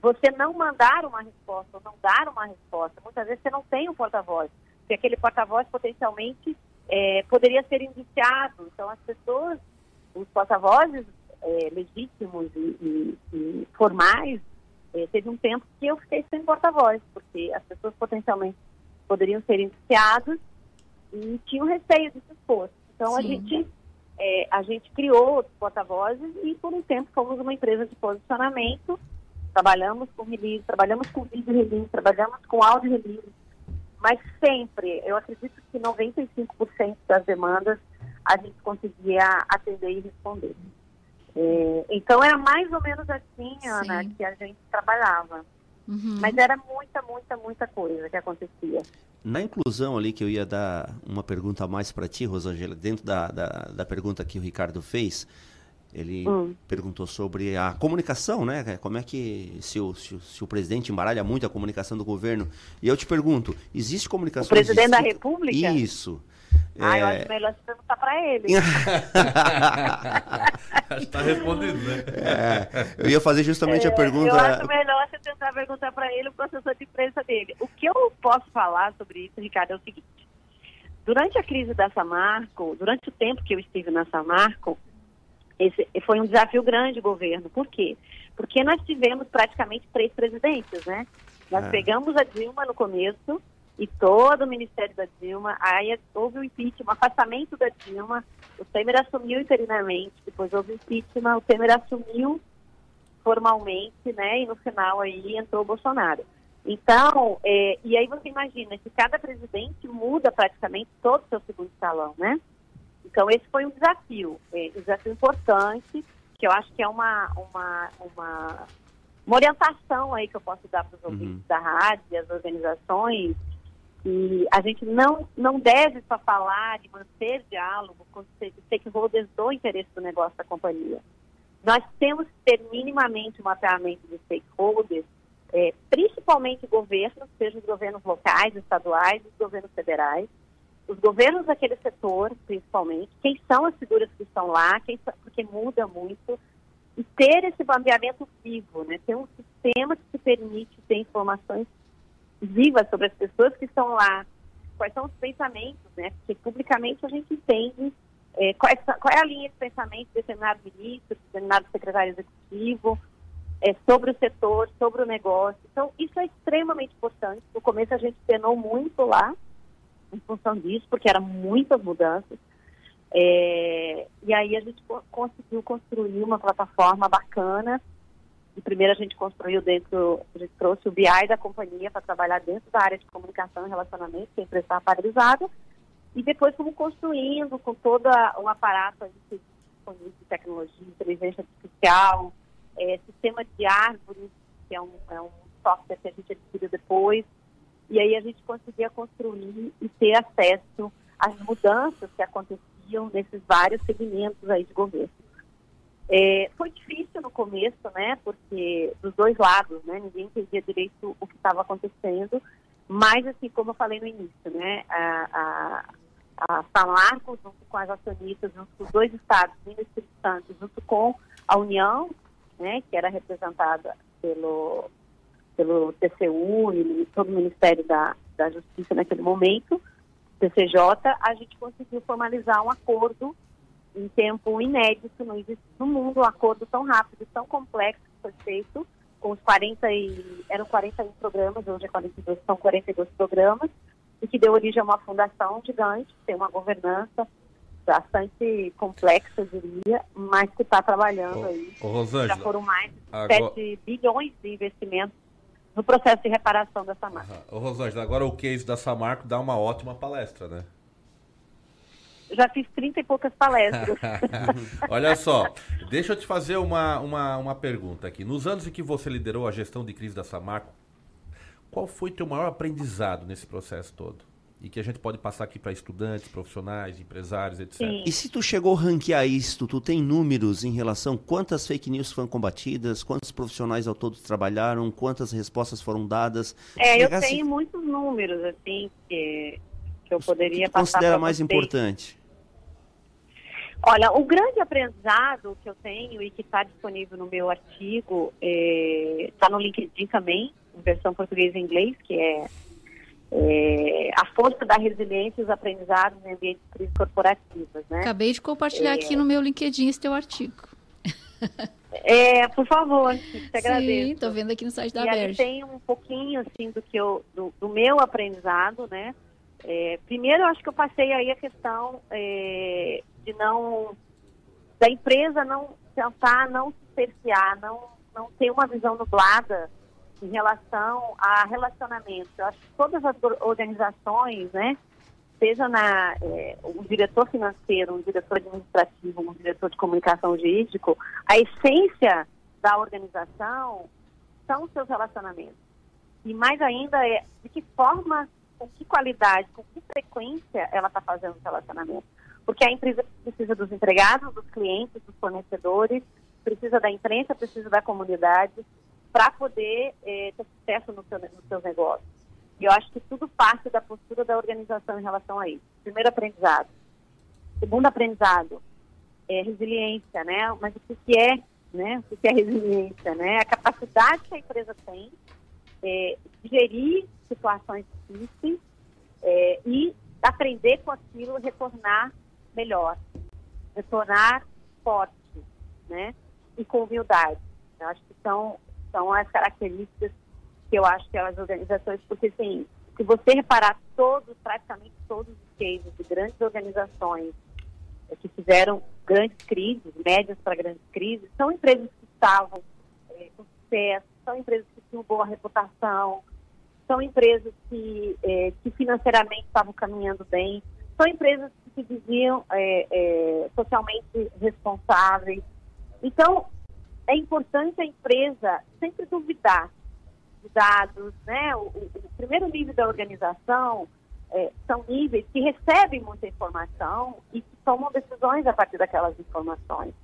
Você não mandar uma resposta, ou não dar uma resposta, muitas vezes você não tem um porta-voz, porque aquele porta-voz potencialmente é, poderia ser indiciado. Então, as pessoas, os porta-vozes é, legítimos e, e, e formais, é, teve um tempo que eu fiquei sem porta-voz, porque as pessoas potencialmente poderiam ser indiciadas e tinham receio de se expor. Então a Sim. gente é, a gente criou porta-vozes e por um tempo fomos uma empresa de posicionamento. Trabalhamos com release, trabalhamos com vídeo release, trabalhamos com áudio release, mas sempre, eu acredito que 95% das demandas a gente conseguia atender e responder. É, então era mais ou menos assim, Ana, que a gente trabalhava. Uhum. Mas era muita, muita, muita coisa que acontecia. Na inclusão ali, que eu ia dar uma pergunta a mais para ti, Rosângela, dentro da, da, da pergunta que o Ricardo fez, ele Hum. perguntou sobre a comunicação, né? Como é que se o, se, o- se o presidente embaralha muito a comunicação do governo. E eu te pergunto, existe comunicação... O presidente da República? Isso. Ah, eu É, acho melhor você perguntar para ele. [LAUGHS] [LAUGHS] Está respondido, né? É, eu ia fazer justamente a É, pergunta... Eu acho melhor você tentar perguntar para ele o processor de imprensa dele. O que eu posso falar sobre isso, Ricardo, é o seguinte. Durante a crise da Samarco, durante o tempo que eu estive na Samarco, esse foi um desafio grande o governo. Por quê? Porque nós tivemos praticamente três presidentes, né? Nós É. pegamos a Dilma no começo e todo o ministério da Dilma, aí houve o impeachment, o afastamento da Dilma, o Temer assumiu interinamente, depois houve o impeachment, o Temer assumiu formalmente, né? E no final aí entrou o Bolsonaro. Então, é, e aí você imagina que cada presidente muda praticamente todo o seu segundo escalão, né? Então esse foi um desafio, é, um desafio importante, que eu acho que é uma, uma, uma, uma orientação aí que eu posso dar para os ouvintes da rádio e as organizações, que a gente não, não deve só falar e manter diálogo com os stakeholders do interesse do negócio da companhia. Nós temos que ter minimamente um mapeamento de stakeholders, é, principalmente governos, seja os governos locais, estaduais, os governos federais, os governos daquele setor, principalmente, quem são as figuras que estão lá, quem porque muda muito, e ter esse mapeamento vivo, né? ter um sistema que te permite ter informações vivas sobre as pessoas que estão lá, quais são os pensamentos, né? Porque publicamente a gente entende é, qual, é, qual é a linha de pensamento de determinado ministro, de determinado secretário executivo, é, sobre o setor, sobre o negócio. Então, isso é extremamente importante. No começo a gente penou muito lá, em função disso, porque eram muitas mudanças. É, e aí a gente co- conseguiu construir uma plataforma bacana. E primeiro a gente construiu dentro, a gente trouxe o BI da companhia para trabalhar dentro da área de comunicação e relacionamento, que a empresa estava padronizada. E depois fomos construindo com todo um aparato de tecnologia, inteligência artificial, é, sistema de árvores, que é um, é um software que a gente adquiriu depois. E aí a gente conseguia construir e ter acesso às mudanças que aconteciam nesses vários segmentos aí de governo. É, foi difícil no começo, né, porque dos dois lados, né, ninguém entendia direito o que estava acontecendo, mas assim, como eu falei no início, né, a, a, a Samarco, junto com as acionistas, junto com os dois estados, Minas e Espírito Santo, junto com a União, né, que era representada pelo, pelo TCU e todo o Ministério da, da Justiça naquele momento, TCJ, a gente conseguiu formalizar um acordo em tempo inédito, não existe no mundo um acordo tão rápido, tão complexo que foi feito, com os 40 e, eram 41 programas, hoje é 42, são 42 programas, e que deu origem a uma fundação gigante, tem uma governança bastante complexa, eu diria, mas que está trabalhando aí. Ô, Rosângela, Já foram mais de agora- 7 bilhões de investimentos no processo de reparação dessa marca. Ô, Rosângela, agora o case da Samarco dá uma ótima palestra, né? Já fiz 30 e poucas palestras. [LAUGHS] Olha só, deixa eu te fazer uma, uma, uma pergunta aqui. Nos anos em que você liderou a gestão de crise da Samarco, qual foi teu maior aprendizado nesse processo todo? e que a gente pode passar aqui para estudantes, profissionais, empresários, etc. Sim. E se tu chegou a ranquear isto, tu tem números em relação a quantas fake news foram combatidas, quantos profissionais ao todo trabalharam, quantas respostas foram dadas? É, eu tenho muitos números, assim, que, que eu poderia que passar considera mais vocês. importante? Olha, o grande aprendizado que eu tenho e que está disponível no meu artigo, está no LinkedIn também, em versão português e inglês, que é, é a força da resiliência e os aprendizados em ambientes de crise corporativas, né? Acabei de compartilhar É. aqui no meu LinkedIn esse teu artigo. [LAUGHS] É, por favor, te agradeço. Sim, tô vendo aqui no site da e Berge. tem um pouquinho assim do que eu do, do meu aprendizado, né? É, primeiro, eu acho que eu passei aí a questão é, de não da empresa não tentar não se cercear, não não ter uma visão nublada em relação a relacionamento. Eu acho que todas as or- organizações, né? Seja na é, um diretor financeiro, um diretor administrativo, um diretor de comunicação jurídico, a essência da organização são seus relacionamentos. E mais ainda é de que forma, com que qualidade, com que frequência ela está fazendo esse relacionamento. Porque a empresa precisa dos empregados, dos clientes, dos fornecedores, precisa da imprensa, precisa da comunidade para poder eh, ter sucesso no seu, nos seus negócios. E eu acho que tudo parte da postura da organização em relação a isso. Primeiro aprendizado. Segundo aprendizado, é resiliência, né? Mas o que é, né? O que é resiliência, né? A capacidade que a empresa tem é, de gerir situações difíceis é, e aprender com aquilo, retornar melhor, retornar forte, né? E com humildade. Eu acho que são, são as características que eu acho que as organizações, porque assim, se você reparar todos, praticamente todos os cases de grandes organizações eh, que fizeram grandes crises, médias para grandes crises, são empresas que estavam eh, com sucesso, são empresas que tinham boa reputação, são empresas que, eh, que financeiramente estavam caminhando bem, são empresas que se diziam eh, eh, socialmente responsáveis. Então, é importante a empresa sempre duvidar de dados, né? O, o- o primeiro nível da organização eh, são níveis que recebem muita informação e que tomam decisões a partir daquelas informações.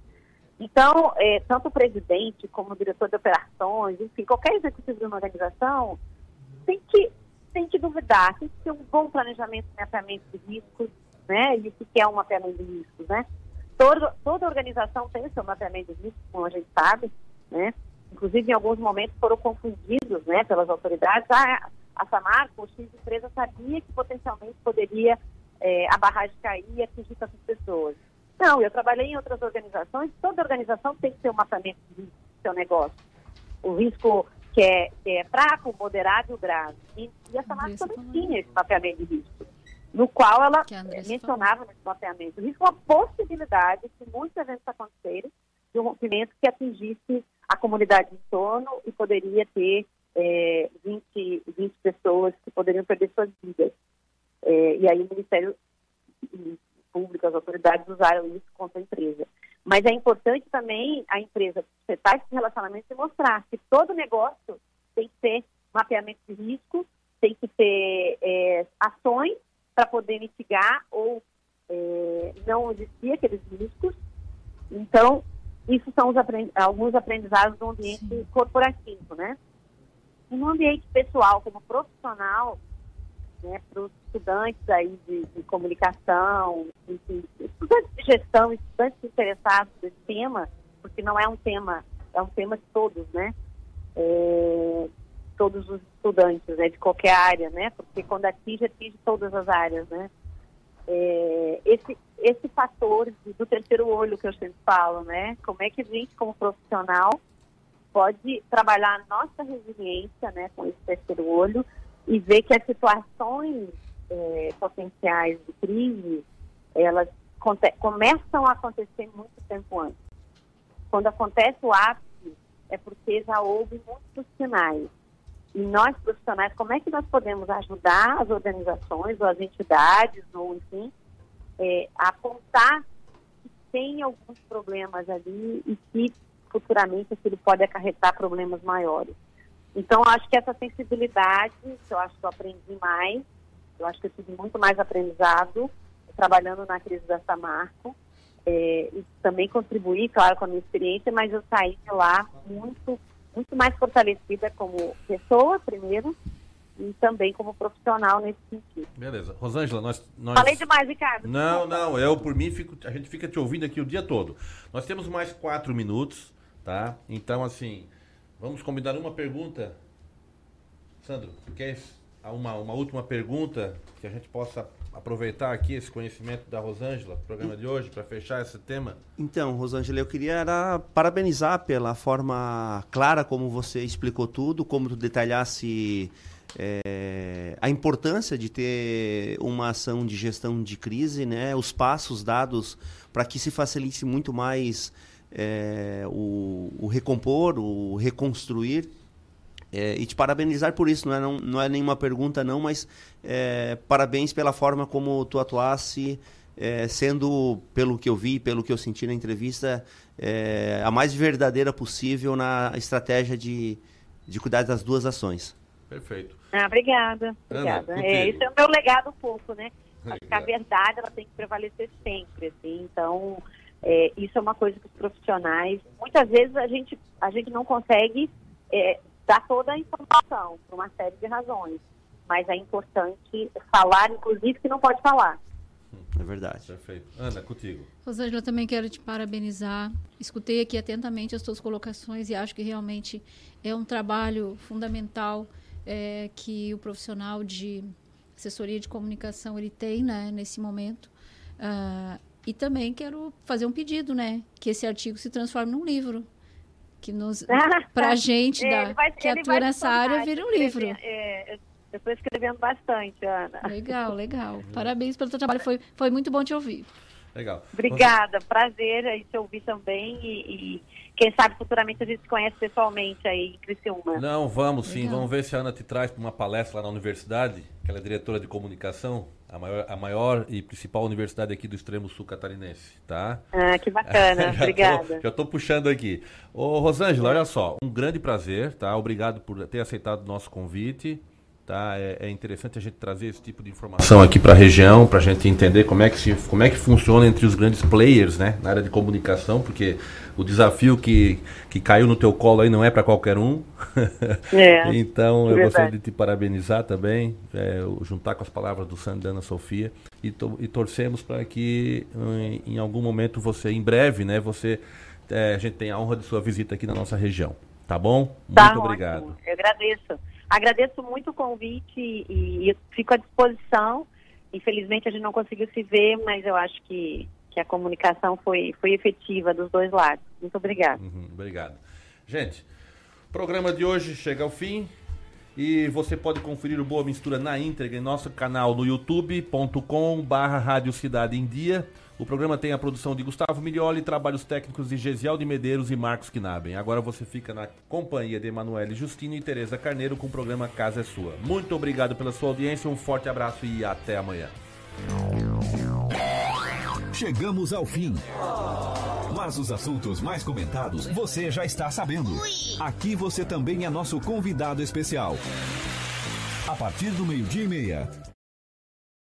Então, eh, tanto o presidente como o diretor de operações, enfim, qualquer executivo de uma organização tem que, tem que duvidar, tem que ter um bom planejamento de mapeamento de riscos, né? E o que é um mapeamento de riscos, né? Toda, toda organização tem o seu mapeamento de riscos, como a gente sabe, né? Inclusive, em alguns momentos foram confundidos, né, pelas autoridades. Ah, a Samarco, X empresa sabia que potencialmente poderia eh, a barragem cair e atingir tantas pessoas. Não, eu trabalhei em outras organizações, toda organização tem que ter um mapeamento de risco do seu negócio. O risco que é, que é fraco, moderado e o grave. E, e a Samarco também tinha esse mapeamento de risco, no qual ela mencionava nesse mapeamento. O risco é uma possibilidade de muitos eventos acontecerem de um rompimento que atingisse a comunidade em torno e poderia ter eh, 20, 20 pessoas que poderiam perder suas vidas. Eh, e aí o Ministério Público, as autoridades usaram isso contra a empresa. Mas é importante também a empresa setar esse relacionamento e mostrar que todo negócio tem que ter mapeamento de risco, tem que ter eh, ações para poder mitigar ou eh, não existir aqueles riscos. Então, isso são aprend- alguns aprendizados do ambiente corporativo, né? E no ambiente pessoal, como profissional, né, para os estudantes aí de, de comunicação, enfim, estudantes de gestão, estudantes interessados nesse tema, porque não é um tema, é um tema de todos, né? É, todos os estudantes, né, de qualquer área, né? Porque quando atinge, atinge todas as áreas, né? É, esse, esse fator do terceiro olho que eu sempre falo, né? Como é que a gente, como profissional, pode trabalhar a nossa resiliência, né, com esse terceiro olho e ver que as situações é, potenciais de crise, elas começam a acontecer muito tempo antes. Quando acontece o ápice, é porque já houve muitos sinais. E nós, profissionais, como é que nós podemos ajudar as organizações, ou as entidades, ou enfim, é, a apontar que tem alguns problemas ali e que futuramente aquilo pode acarretar problemas maiores. Então, acho que essa sensibilidade, que eu acho que eu aprendi mais, Eu acho que eu tive muito mais aprendizado trabalhando na crise da Samarco. É, e também contribuí, claro, com a minha experiência, mas eu saí de lá muito, muito mais fortalecida como pessoa, primeiro, e também como profissional nesse sentido. Beleza. Rosângela, nós, nós... Falei demais, Ricardo. Não, não, eu por mim fico, a gente fica te ouvindo aqui o dia todo. Nós temos mais quatro minutos, tá? Então, assim, vamos combinar uma pergunta. Sandro, quer uma, uma última pergunta que a gente possa aproveitar aqui esse conhecimento da Rosângela, programa de hoje, para fechar esse tema? Então, Rosângela, eu queria era parabenizar pela forma clara como você explicou tudo, como tu detalhasse é, a importância de ter uma ação de gestão de crise, né, os passos dados para que se facilite muito mais é, o, o, recompor, o reconstruir. É, e te parabenizar por isso, não é, não, não é nenhuma pergunta não, mas é, parabéns pela forma como tu atuasse, é, sendo, pelo que eu vi, pelo que eu senti na entrevista, é, a mais verdadeira possível na estratégia de, de cuidar das duas ações. Perfeito. Ah, obrigada. Obrigada. Ana, é, esse é o meu legado um pouco, né? [LAUGHS] Acho que a verdade ela tem que prevalecer sempre, assim. Então, é, isso é uma coisa que os profissionais, muitas vezes a gente, a gente não consegue é, dar toda a informação por uma série de razões, mas é importante falar, inclusive, que não pode falar. É verdade. Perfeito. Ana, contigo. Rosângela, também quero te parabenizar. Escutei aqui atentamente as tuas colocações e acho que realmente é um trabalho fundamental é, que o profissional de assessoria de comunicação ele tem né, nesse momento. Uh, e também quero fazer um pedido, né? Que esse artigo se transforme num livro. Que nos, [LAUGHS] pra gente da, vai, que atua nessa área, vira um livro. É, eu estou escrevendo bastante, Ana. Legal, [LAUGHS] legal. Parabéns pelo seu trabalho. Foi, foi muito bom te ouvir. Legal. Obrigada. Prazer aí te ouvir também e, e quem sabe futuramente a gente se conhece pessoalmente aí em Criciúma. Não, vamos sim. Legal. Vamos ver se a Ana te traz para uma palestra lá na universidade, que ela é diretora de comunicação, a maior, a maior e principal universidade aqui do extremo sul catarinense, tá? Ah, que bacana. [LAUGHS] já Obrigada. Tô, já estou puxando aqui. Ô, Rosângela, olha só, um grande prazer, tá? Obrigado por ter aceitado o nosso convite. Tá? É, é, interessante a gente trazer esse tipo de informação aqui para a região, para a gente entender como é, que se, como é que funciona entre os grandes players né, na área de comunicação, porque o desafio que, que caiu no teu colo aí não é para qualquer um. [LAUGHS] É, [LAUGHS] então eu gostaria de te parabenizar também, é, juntar com as palavras do Sandro e Ana Sofia, e, to, e torcemos para que em, em, algum momento você, em breve, né, você, é, a gente tenha a honra de sua visita aqui na nossa região. Tá bom? Tá Muito ótimo. obrigado. Eu agradeço. Agradeço muito o convite e, e fico à disposição. Infelizmente a gente não conseguiu se ver, mas eu acho que, que a comunicação foi, foi efetiva dos dois lados. Muito obrigada. Uhum, obrigado. Gente, programa de hoje chega ao fim. E você pode conferir o Boa Mistura na íntegra em nosso canal no youtube.com barra Rádio Cidade em Dia. O programa tem a produção de Gustavo Milioli, trabalhos técnicos de Gesiel de Medeiros e Marcos Knaben. Agora você fica na companhia de Emanuele Justino e Tereza Carneiro com o programa Casa é Sua. Muito obrigado pela sua audiência, um forte abraço e até amanhã. Chegamos ao fim. Mas os assuntos mais comentados você já está sabendo. Aqui você também é nosso convidado especial. A partir do meio-dia e meia